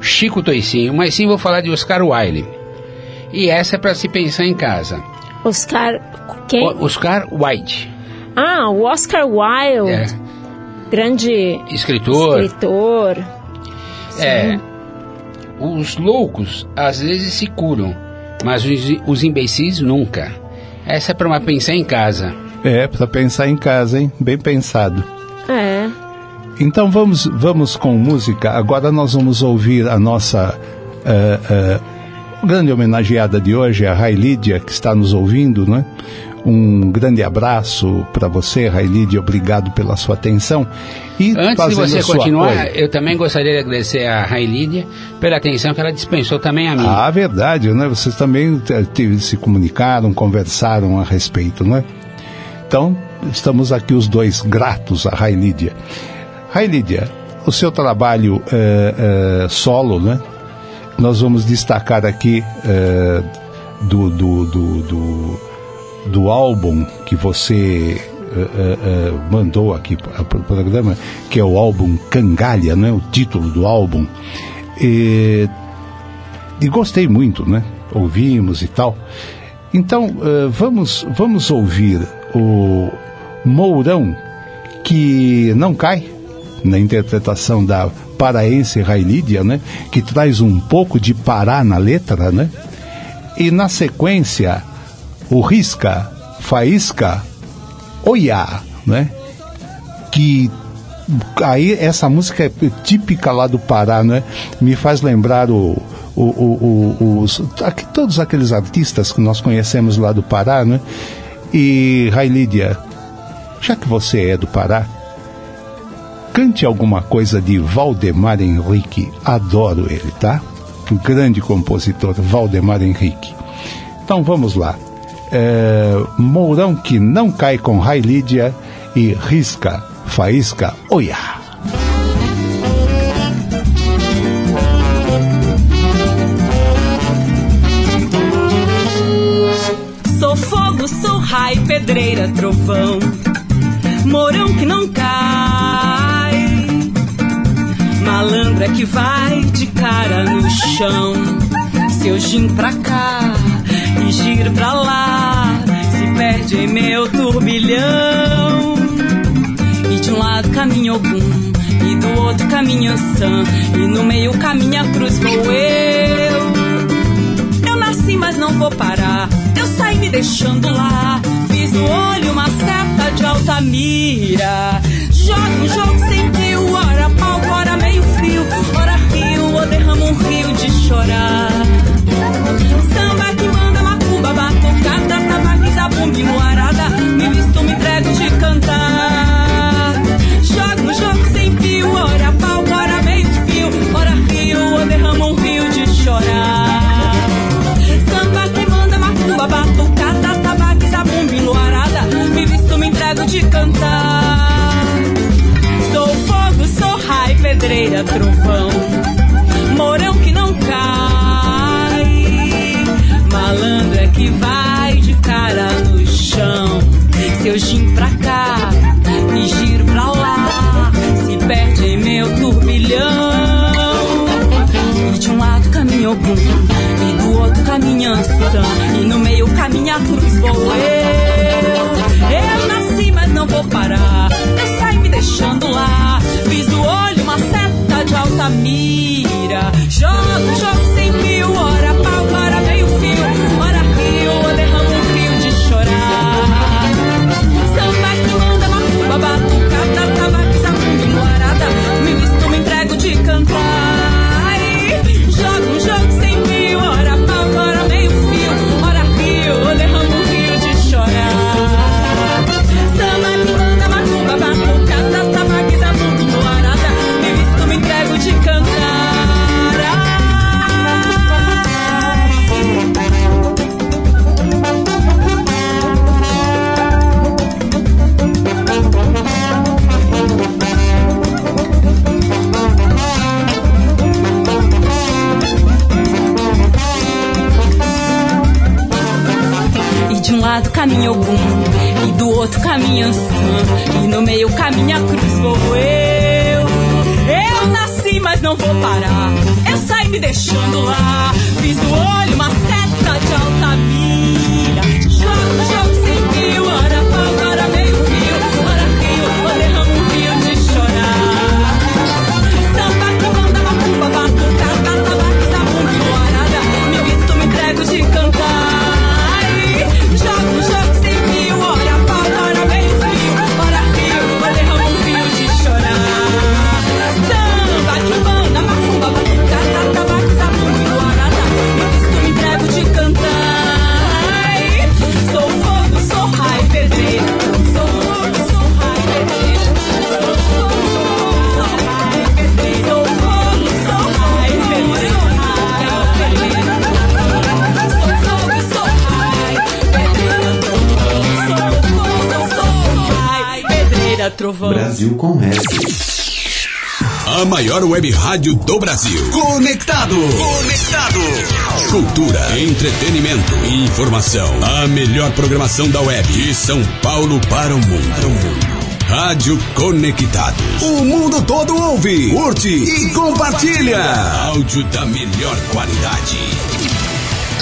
Chico Toicinho, mas sim vou falar de Oscar Wilde. E essa é para se pensar em casa. Oscar. Quem? O- Oscar Wilde. Ah, o Oscar Wilde. É. Grande Escritor. escritor. É. Os loucos às vezes se curam, mas os, os imbecis nunca. Essa é pra uma pensar em casa. É, para pensar em casa, hein? Bem pensado. É. Então vamos, vamos com música. Agora nós vamos ouvir a nossa eh, eh, grande homenageada de hoje, a Rai Lídia, que está nos ouvindo, né? Um grande abraço para você, Rai Lídia. Obrigado pela sua atenção. E Antes de você continuar, eu também gostaria de agradecer a Railídia pela atenção que ela dispensou também a mim. Ah, verdade, né? Vocês também se comunicaram, conversaram a respeito, né? Então, estamos aqui os dois gratos a Rai Lídia. Rai Lídia, o seu trabalho eh, eh, solo, né? Nós vamos destacar aqui eh, do, do, do, do, do álbum que você eh, eh, mandou aqui para o programa, que é o álbum Cangalha, né? O título do álbum. E, e gostei muito, né? Ouvimos e tal. Então, eh, vamos, vamos ouvir o Mourão, que não cai, na interpretação da paraense Railídia, né? Que traz um pouco de Pará na letra, né? E na sequência, o Risca, Faísca, Oiá, né? Que aí essa música é típica lá do Pará, né? Me faz lembrar o, o, o, o- os, aqui, todos aqueles artistas que nós conhecemos lá do Pará, né? E Railídia, já que você é do Pará, cante alguma coisa de Valdemar Henrique. Adoro ele, tá? Um grande compositor, Valdemar Henrique. Então vamos lá. É, Mourão que não cai com Railídia e risca, faísca, oiá. Sou fogo, sou raio, pedreira, trovão. Morão que não cai. Malandra que vai de cara no chão. Se eu giro pra cá giro pra lá, se perde em meu turbilhão. E de um lado caminha algum, e do outro caminha Sam, e no meio caminha cruz vou eu. Eu nasci, mas não vou parar. Eu saí me deixando lá. Fiz no olho uma seta de alta mira. Joga um jogo sem fio, ora pau, ora meio frio. Ora rio, ou derrama um rio de chorar. Tabaco, zabumba e moarada. Me visto, me entrego de cantar. Joga um jogo sem fio, ora pau, ora meio fio. Ora rio, ou derrama um rio de chorar. Samba que manda macumba, batucada, tabaco, zabumba e luarada. Me visto, me entrego de cantar. Sou fogo, sou raio, pedreira, trovão. Eu giro pra cá e giro pra lá, se perde em meu turbilhão. E de um lado caminha algum, e do outro caminha Sam, e no meio caminha cruz vou eu. Eu nasci, mas não vou parar. Eu saí me deixando lá. Fiz do olho uma seta de alta mira. Jogo, jogo sem fio, ora Caminha a cruz vou eu. Eu nasci, mas não vou parar. Eu saí me deixando lá. Maior web rádio do Brasil. Conectado. Conectado. Cultura, entretenimento, informação. A melhor programação da web. De São Paulo para o mundo. Rádio Conectados. O mundo todo ouve, curte e compartilha. Áudio da melhor qualidade.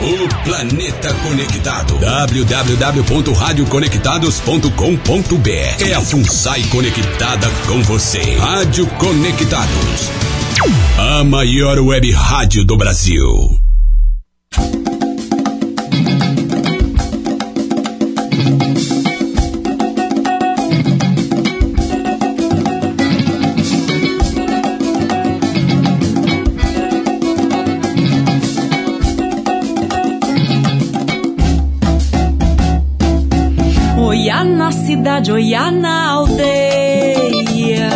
O planeta conectado. www.radioconectados.com.br É a FUNSAI conectada com você. Rádio Conectados. A maior web rádio do Brasil. Cidade, oiá na aldeia.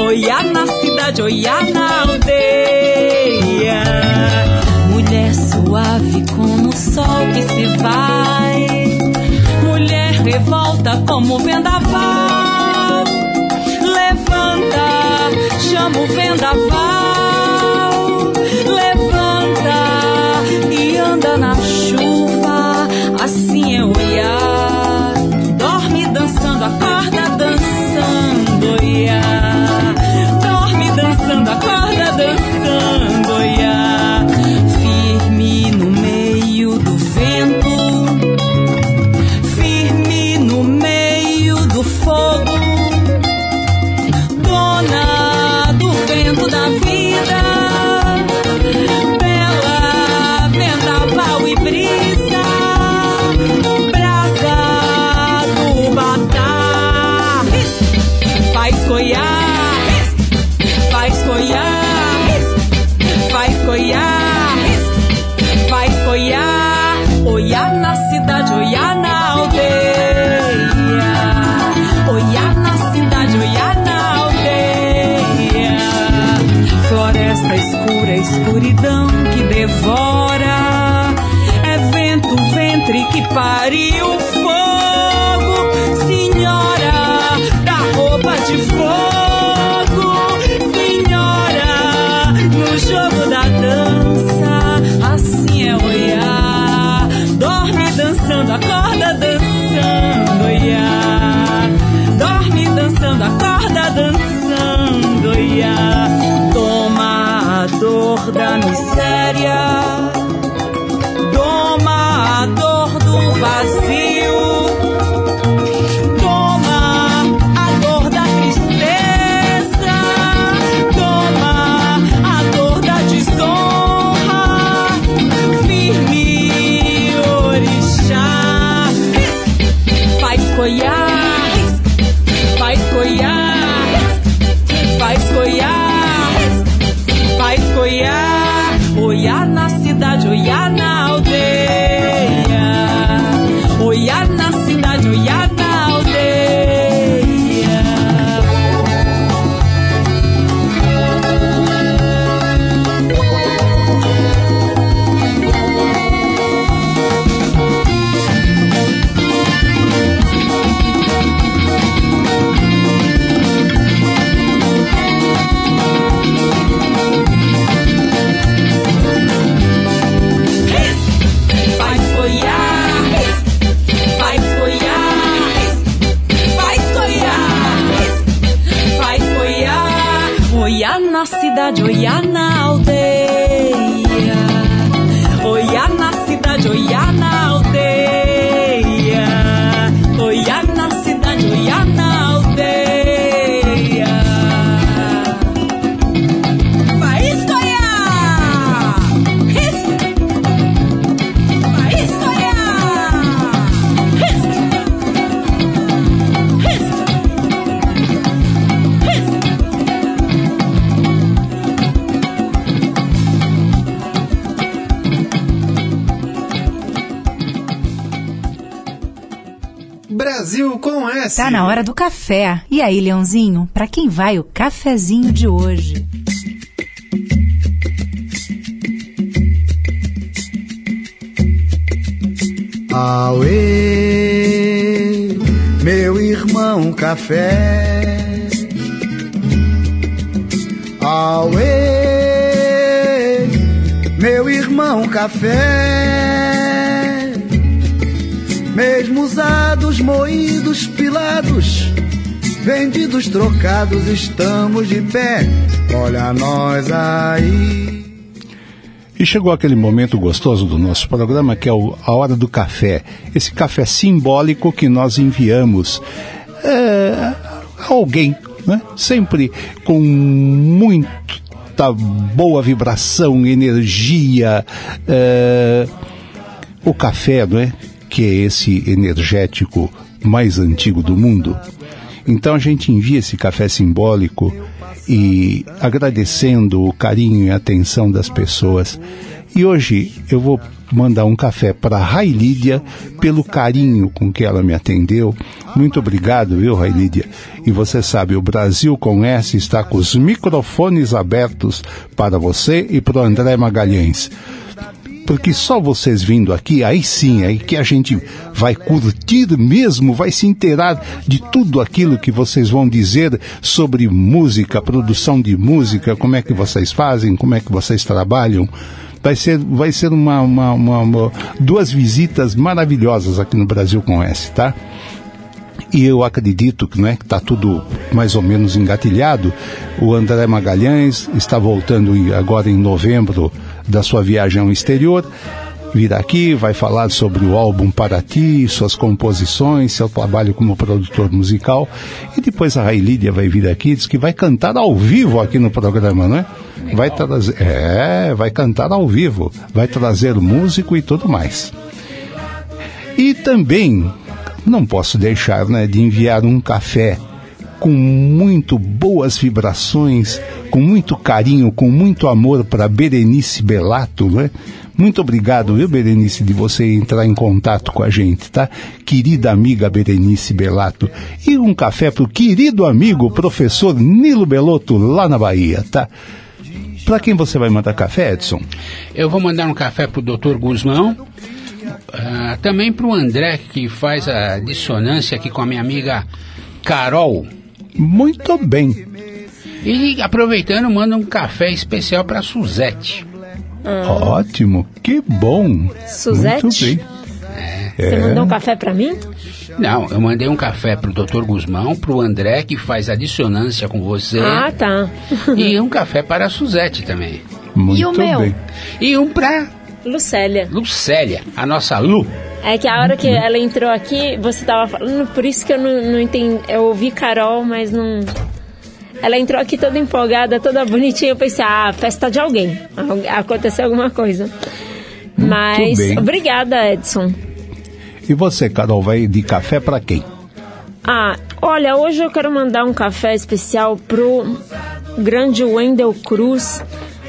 Oiá na cidade, oiá na aldeia. Mulher suave como o sol que se vai. Mulher revolta como o vendaval. Levanta, chama o vendaval. Pariu fogo, senhora da roupa de fogo, senhora no jogo da dança, assim é olhar, dorme dançando, acorda dançando, olhar, dorme dançando, acorda dançando, olhar, toma a dor da miséria, Tá na hora do café. E aí, Leãozinho, para quem vai o cafezinho de hoje? Auê, meu irmão café. Auê, meu irmão café. Mesmo usados, moídos, vendidos, trocados, estamos de pé. Olha nós aí. E chegou aquele momento gostoso do nosso programa, que é o- a hora do café. Esse café simbólico que nós enviamos é, a alguém, né? sempre com muita boa vibração, energia. é, o café, não é? Que é esse energético mais antigo do mundo. Então a gente envia esse café simbólico e agradecendo o carinho e atenção das pessoas. E hoje eu vou mandar um café para Railídia pelo carinho com que ela me atendeu. Muito obrigado, viu, Railídia? E você sabe, o Brasil com S está com os microfones abertos para você e para o André Magalhães porque só vocês vindo aqui, aí sim, aí que a gente vai curtir mesmo, vai se inteirar de tudo aquilo que vocês vão dizer sobre música, produção de música, como é que vocês fazem, como é que vocês trabalham. Vai ser, vai ser uma, uma, uma- uma- duas visitas maravilhosas aqui no Brasil com S, tá? E eu acredito que não é que está tudo mais ou menos engatilhado. O André Magalhães está voltando agora em novembro da sua viagem ao exterior. Vir aqui, vai falar sobre o álbum Para Ti, suas composições, seu trabalho como produtor musical. E depois a Railídia vai vir aqui, diz que vai cantar ao vivo aqui no programa, não é? Vai trazer, é, vai cantar ao vivo, vai trazer músico e tudo mais. E também não posso deixar né, de enviar um café com muito boas vibrações, com muito carinho, com muito amor para Berenice Belato, né? Muito obrigado, viu, Berenice, de você entrar em contato com a gente, tá? Querida amiga Berenice Belato. E um café pro querido amigo professor Nilo Belotto, lá na Bahia, tá? Para quem você vai mandar café, Edson? Eu vou mandar um café pro Dr. Guzmão, ah, também pro André, que faz a dissonância aqui com a minha amiga Carol. Muito bem. E aproveitando, manda um café especial pra Suzete. Ótimo, que bom. Suzete? Muito bem. Você É. mandou um café pra mim? Não, eu mandei um café pro Dr. Guzmão, pro André, que faz a dissonância com você. Ah, tá. E um café para a Suzete também. Muito E o meu? bem. E um pra Lucélia. Lucélia, a nossa Lu. É que a hora que ela entrou aqui, você tava falando, por isso que eu não, não entendi. Eu ouvi Carol, mas não. Ela entrou aqui toda empolgada, toda bonitinha. Eu pensei, ah, festa de alguém. Algu- Aconteceu alguma coisa. Mas, bem. obrigada, Edson. E você, Carol, vai de café para quem? Ah, olha, hoje eu quero mandar um café especial pro grande Wendel Cruz,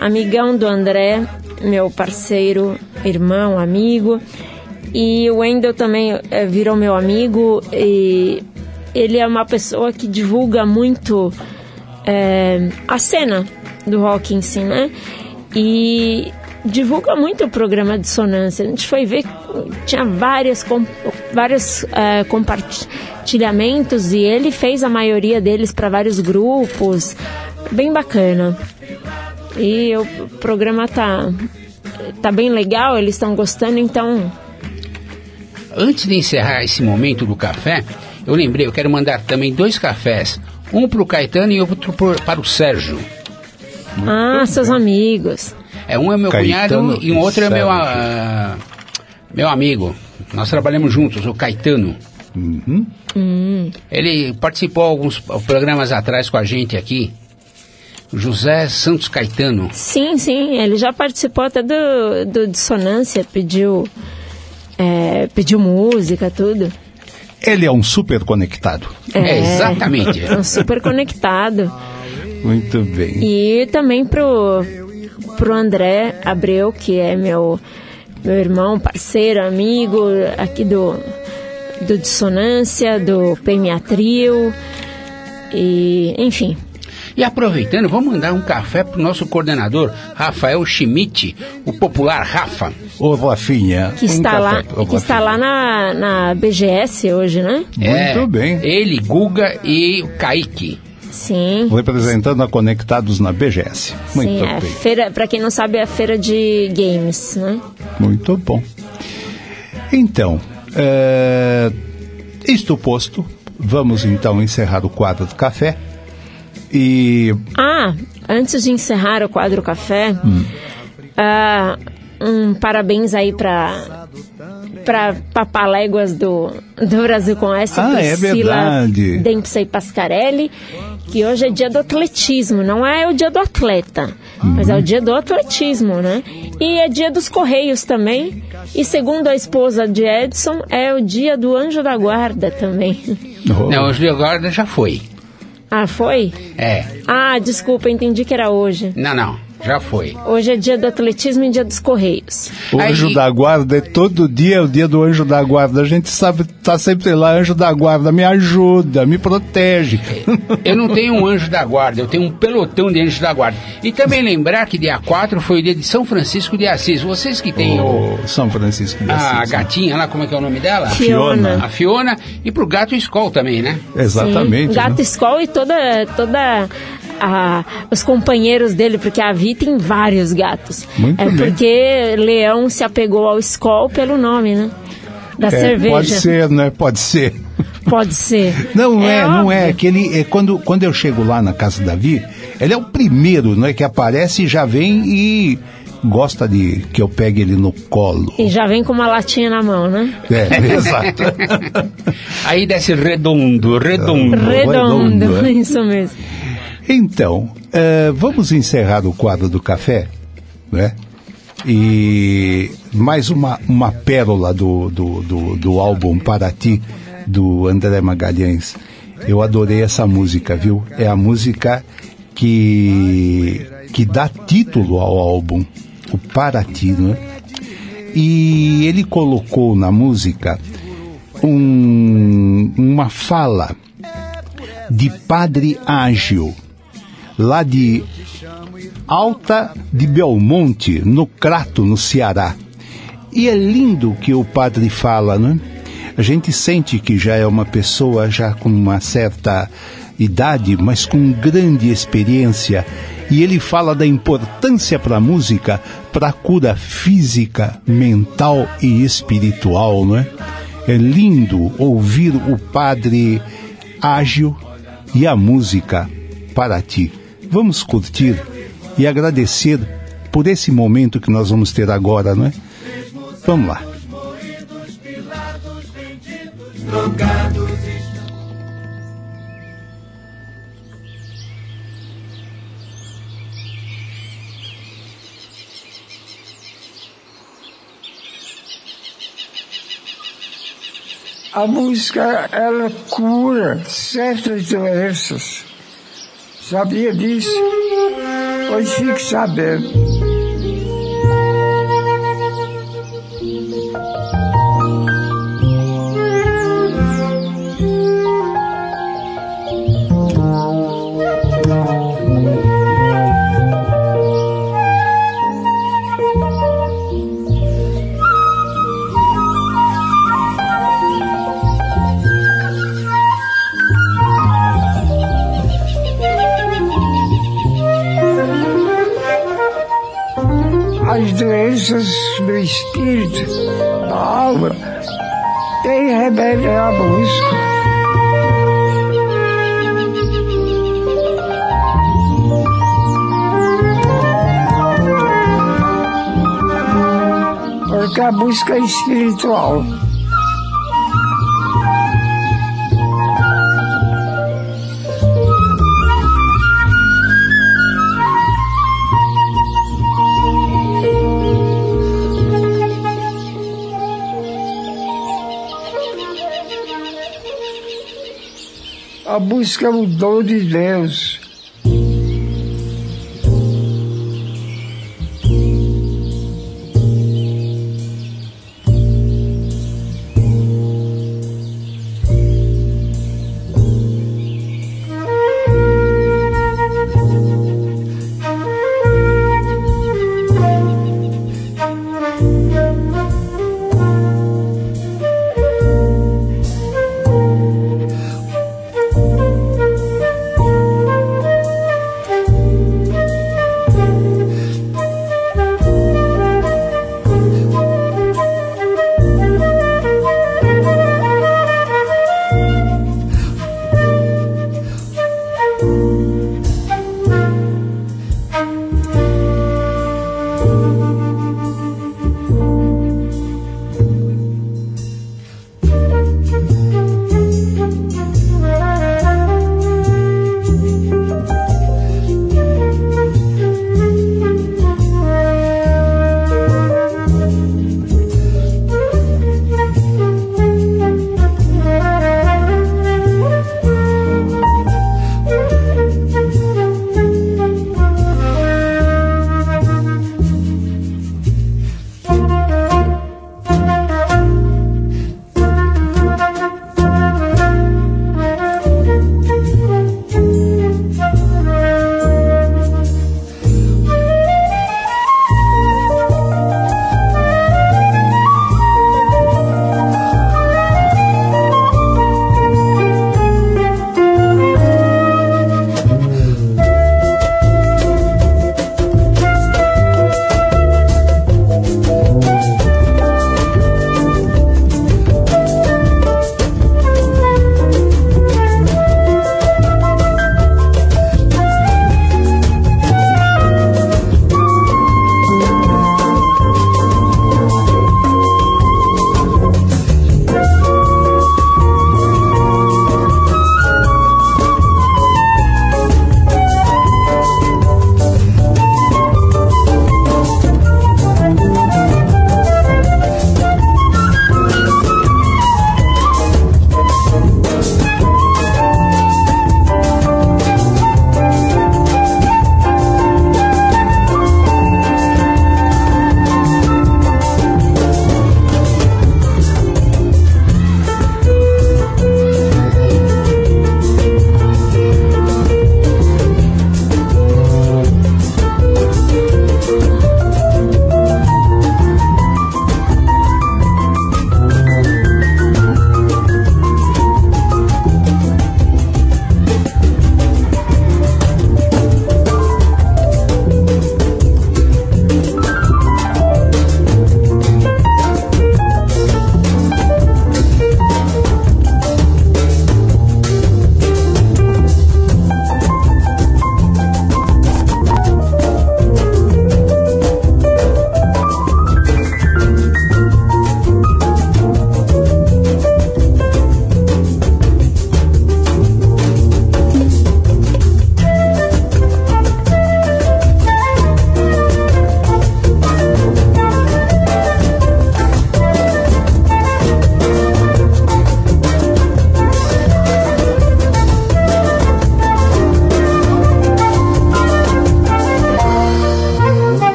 amigão do André, meu parceiro, irmão, amigo. E o Wendel também eh, virou meu amigo e ele é uma pessoa que divulga muito eh, a cena do rock em si, né? E divulga muito o programa Dissonância. A gente foi ver, tinha várias, com, vários eh, compartilhamentos e ele fez a maioria deles para vários grupos. Bem bacana. E o programa tá, tá bem legal, eles estão gostando, então Antes de encerrar esse momento do café, eu lembrei, eu quero mandar também dois cafés. Um pro Caetano e outro pro- para o Sérgio. Ah, seus amigos. É, um é meu Caetano cunhado e um outro é meu, Sérgio. ah, meu amigo. Nós trabalhamos juntos, o Caetano. Hum. Ele participou alguns programas atrás com a gente aqui. José Santos Caetano. Sim, sim, ele já participou até do, do Dissonância, pediu, é, pediu música, tudo. Ele é um super conectado. É um super conectado. Muito bem. E também pro, pro André Abreu, que é meu, meu irmão, parceiro, amigo aqui do, do Dissonância, do PMA Trio, e enfim. E aproveitando, vamos mandar um café pro nosso coordenador, Rafael Schmidt, o popular Rafa. Ô, Rafinha. Que está lá, que está lá na, na BGS hoje, né? Muito bem. Ele, Guga e o Kaique. Sim. Representando a Conectados na BGS. Muito Sim, é bem. feira, para quem não sabe, é a feira de games, né? Muito bom. Então, é, isto posto, vamos então encerrar o quadro do café. E Ah, antes de encerrar o quadro café, Hum. ah, um parabéns aí para para papaléguas do, do Brasil com S, Ah, é Priscila verdade. Dempsey Pascarelli, que hoje é dia do atletismo, não é o dia do atleta, mas Uhum. é o dia do atletismo, né? E é dia dos Correios também, e segundo a esposa de Edson, é o dia do Anjo da Guarda também. Não, hoje agora já foi. Ah, foi? É. Ah, desculpa, entendi que era hoje. Não, não, já foi. Hoje é dia do atletismo e dia dos Correios. o anjo da guarda é todo dia, é o dia do anjo da guarda. A gente sabe, tá sempre lá, anjo da guarda, me ajuda, me protege. Eu não tenho um anjo da guarda, eu tenho um pelotão de anjos da guarda. E também lembrar que dia 4 foi o dia de São Francisco de Assis. Vocês que têm o, São Francisco de a Assis. né? gatinha lá, como é que é o nome dela? Fiona. A Fiona. E pro gato Skol também, né? Exatamente. Sim, Gato né? Skol e toda, toda a- os companheiros dele, porque a Vi tem vários gatos. Muito é bem. porque Leão se apegou ao Skol pelo nome, né? Da É, cerveja. Pode ser, né? Pode ser. Pode ser. Não é, não é. óbvio. Que ele, é quando, quando eu chego lá na casa da Vi, ele é o primeiro, não é? Que aparece e já vem e gosta de que eu pegue ele no colo. E já vem com uma latinha na mão, né? É, [LAUGHS] exato. Aí desce redondo, redondo. Redondo, redondo, é. [LAUGHS] isso mesmo. Então, eh, vamos encerrar o quadro do café, né? E mais uma, uma pérola do, do, do, do álbum Para Ti, do André Magalhães. Eu adorei essa música, viu? É a música que, que dá título ao álbum, o Para Ti, né? E ele colocou na música um, uma fala de Padre Ágil, lá de Alta de Belmonte, no Crato, no Ceará. E é lindo o que o padre fala, né? A gente sente que já é uma pessoa já com uma certa idade, mas com grande experiência. E ele fala da importância para a música, para a cura física, mental e espiritual, não é? É lindo ouvir o padre ágil e a música para ti. Vamos curtir e agradecer por esse momento que nós vamos ter agora, não é? Vamos lá. A música, ela cura certas doenças. Sabia disso? Pois fique sabendo. Doenças do espírito, da alma, tem remédio à música. Porque a música é espiritual. A música é o dom de Deus.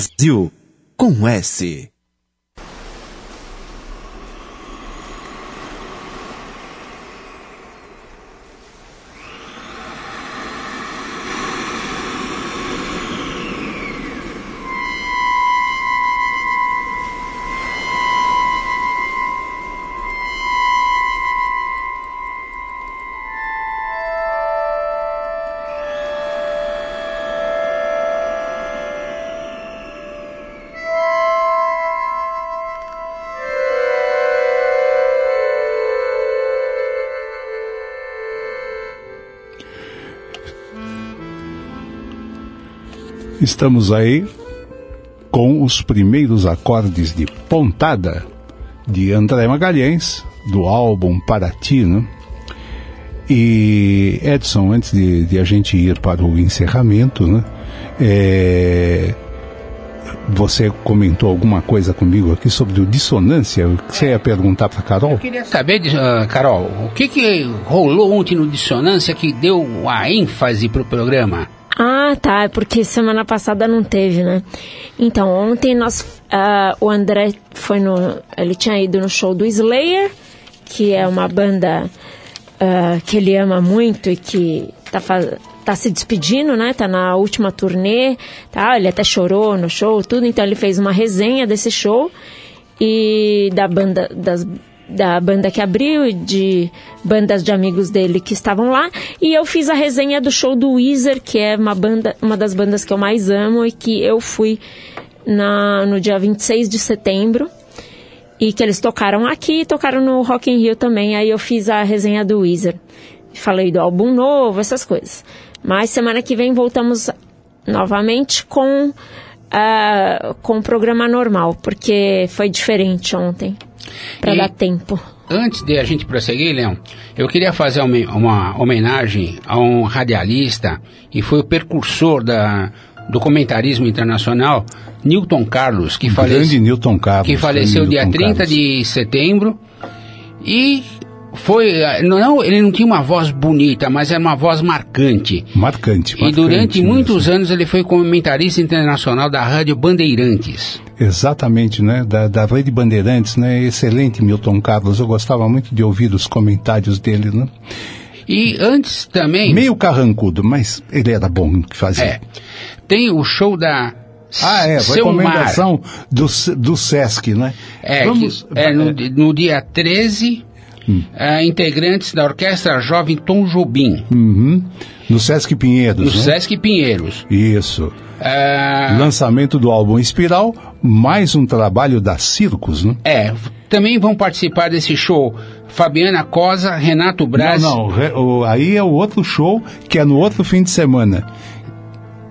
Brasil com S. Estamos aí com os primeiros acordes de Pontada de André Magalhães, do álbum Paraty, né? E Edson, antes de, de a gente ir para o encerramento, né? É, você comentou alguma coisa comigo aqui sobre o dissonância. Você ia perguntar para Carol? Eu queria saber, ah, Carol, o que, que rolou ontem no Dissonância que deu a ênfase pro programa? Ah, tá. É porque semana passada não teve, né? Então, ontem nós. ah, o André foi no. Ele tinha ido no show do Slayer, que é uma banda ah, que ele ama muito e que tá, tá se despedindo, né? Tá na última turnê, tá? Ele até chorou no show, tudo. Então, ele fez uma resenha desse show e da banda das da banda que abriu e de bandas de amigos dele que estavam lá. E eu fiz a resenha do show do Weezer que é uma banda uma das bandas que eu mais amo e que eu fui na, no dia 26 de setembro. E que eles tocaram aqui e tocaram no Rock in Rio também. Aí eu fiz a resenha do Weezer. Falei do álbum novo essas coisas. Mas semana que vem voltamos novamente com ah, com o programa normal porque foi diferente ontem para dar tempo. Antes de a gente prosseguir, Leão, eu queria fazer uma, uma homenagem a um radialista e foi o precursor da, do comentarismo internacional, Newton Carlos, que, falece, Grande Newton Carlos. que faleceu grande dia Newton 30 Carlos. de setembro e foi, eh, não, ele não tinha uma voz bonita, mas era uma voz marcante. Marcante, E marcante durante mesmo. muitos anos ele foi comentarista internacional da Rádio Bandeirantes. Exatamente, né? Da, da Rede Bandeirantes, né? Excelente Milton Carlos. Eu gostava muito de ouvir os comentários dele, né? E antes também. Meio carrancudo, mas ele era bom no que fazia. É. Tem o show da Ah, é, Seu recomendação do, do Sesc, né? É, Vamos, que- é, no, no dia 13, Hum. integrantes da Orquestra Jovem Tom Jobim, Uhum. No Sesc Pinheiros, no né? Sesc Pinheiros. Isso. Ah, Lançamento do álbum Espiral, mais um trabalho da Circos, né? é, também vão participar desse show Fabiana Cosa, Renato Braz. Não, não, re- o- aí é o outro show que é no outro fim de semana.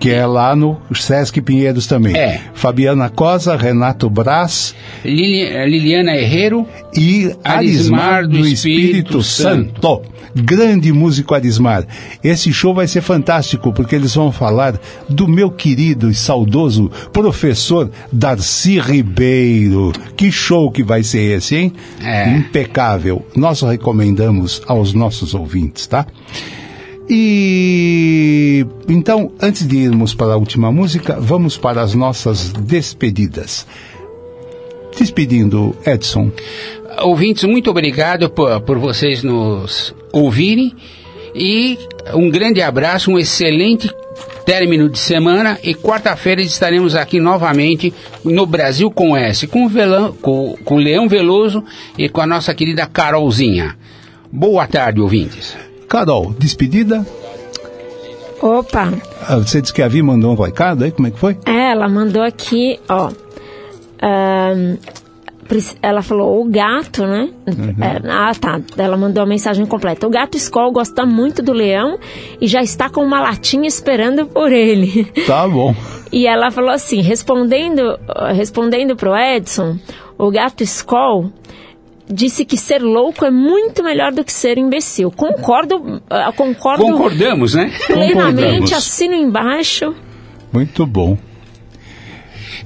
Que é lá no Sesc Pinheiros também. É. Fabiana Cosa, Renato Braz eh, Liliana Herrero e Arismar do Espírito Santo. Grande músico Arismar. Esse show vai ser fantástico porque eles vão falar do meu querido e saudoso professor Darcy Ribeiro. Que show que vai ser esse, hein? É. Impecável. Nós recomendamos aos nossos ouvintes, tá? E então, antes de irmos para a última música, vamos para as nossas despedidas. Despedindo Edson. Ouvintes, muito obrigado por, por vocês nos ouvirem e um grande abraço, um excelente término de semana e quarta-feira estaremos aqui novamente no Brasil com S, com o, Velão, com, com o Leão Veloso e com a nossa querida Carolzinha. Boa tarde, ouvintes. Carol, despedida? Opa, Ah, Você disse que a Vi mandou um recado aí, como é que foi? é, ela mandou aqui, ó. Pris- ela falou o gato, né? É, ah, tá. Ela mandou a mensagem completa. O gato Skoll gosta muito do leão e já está com uma latinha esperando por ele. [LAUGHS] Tá bom. E ela falou assim, respondendo, respondendo pro Edson, o gato Skoll disse que ser louco é muito melhor do que ser imbecil. Concordo, ah, concordo Concordamos, né? plenamente, Concordamos. assino embaixo. Muito bom.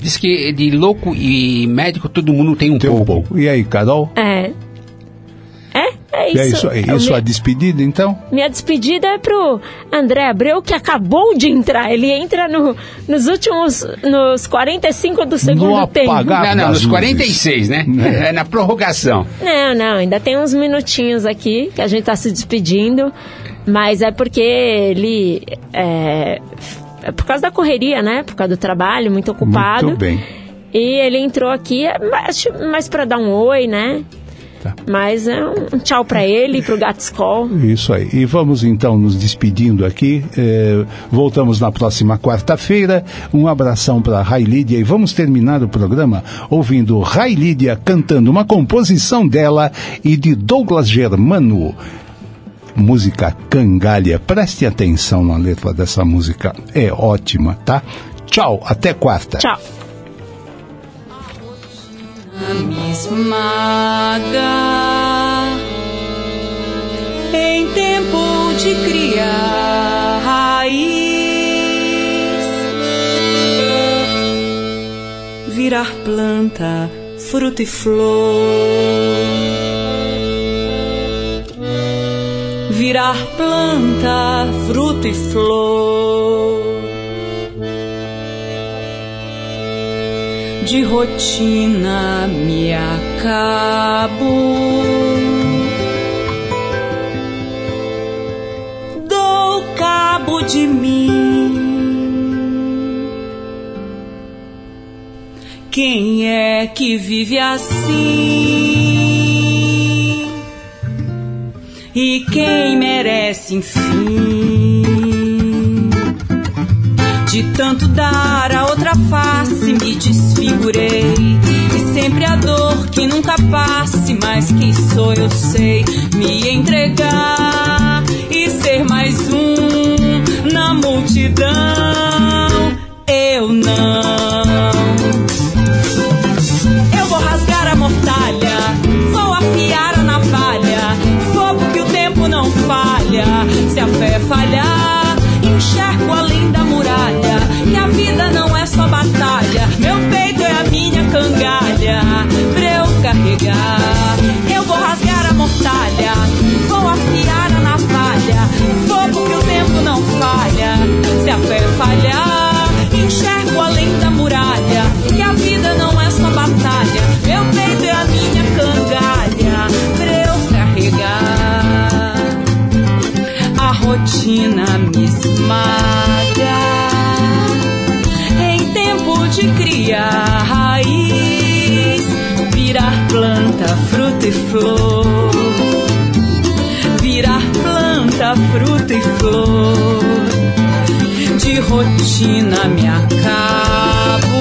Diz que de louco e médico todo mundo tem um Tem pouco. um pouco. E aí, Carol? É. É, é É isso aí. eu Isso me- a despedida, então? Minha despedida é pro André Abreu, que acabou de entrar. Ele entra no, nos últimos, nos 45 do segundo tempo. Não, não, nos 46, né? É na prorrogação. Não, não, ainda tem uns minutinhos aqui que a gente tá se despedindo, mas é porque ele. É, é por causa da correria, né? Por causa do trabalho, muito ocupado. Muito bem. E ele entrou aqui, é, mais, mais para dar um oi, né? Tá. Mas é um, tchau para ele e pro Gato Skol. Isso aí. E vamos então nos despedindo aqui. Eh, voltamos na próxima quarta-feira. Um abração para Rai Lídia e vamos terminar o programa ouvindo Rai Lídia cantando uma composição dela e de Douglas Germano. Música Cangalha. Preste atenção na letra dessa música. É ótima, tá? Tchau, até quarta. Tchau. Me esmaga em tempo de criar raiz, virar planta, fruto e flor, virar planta, fruto e flor. De rotina me acabo. Dou cabo de mim. Quem é que vive assim? E quem merece, enfim? De tanto dar a outra face, me desfigurei. E sempre a dor que nunca passe, mas que sou eu sei. Me entregar e ser mais um na multidão. Eu não. Criar raiz, virar planta, fruto e flor, virar planta, fruto e flor. De rotina me acabo,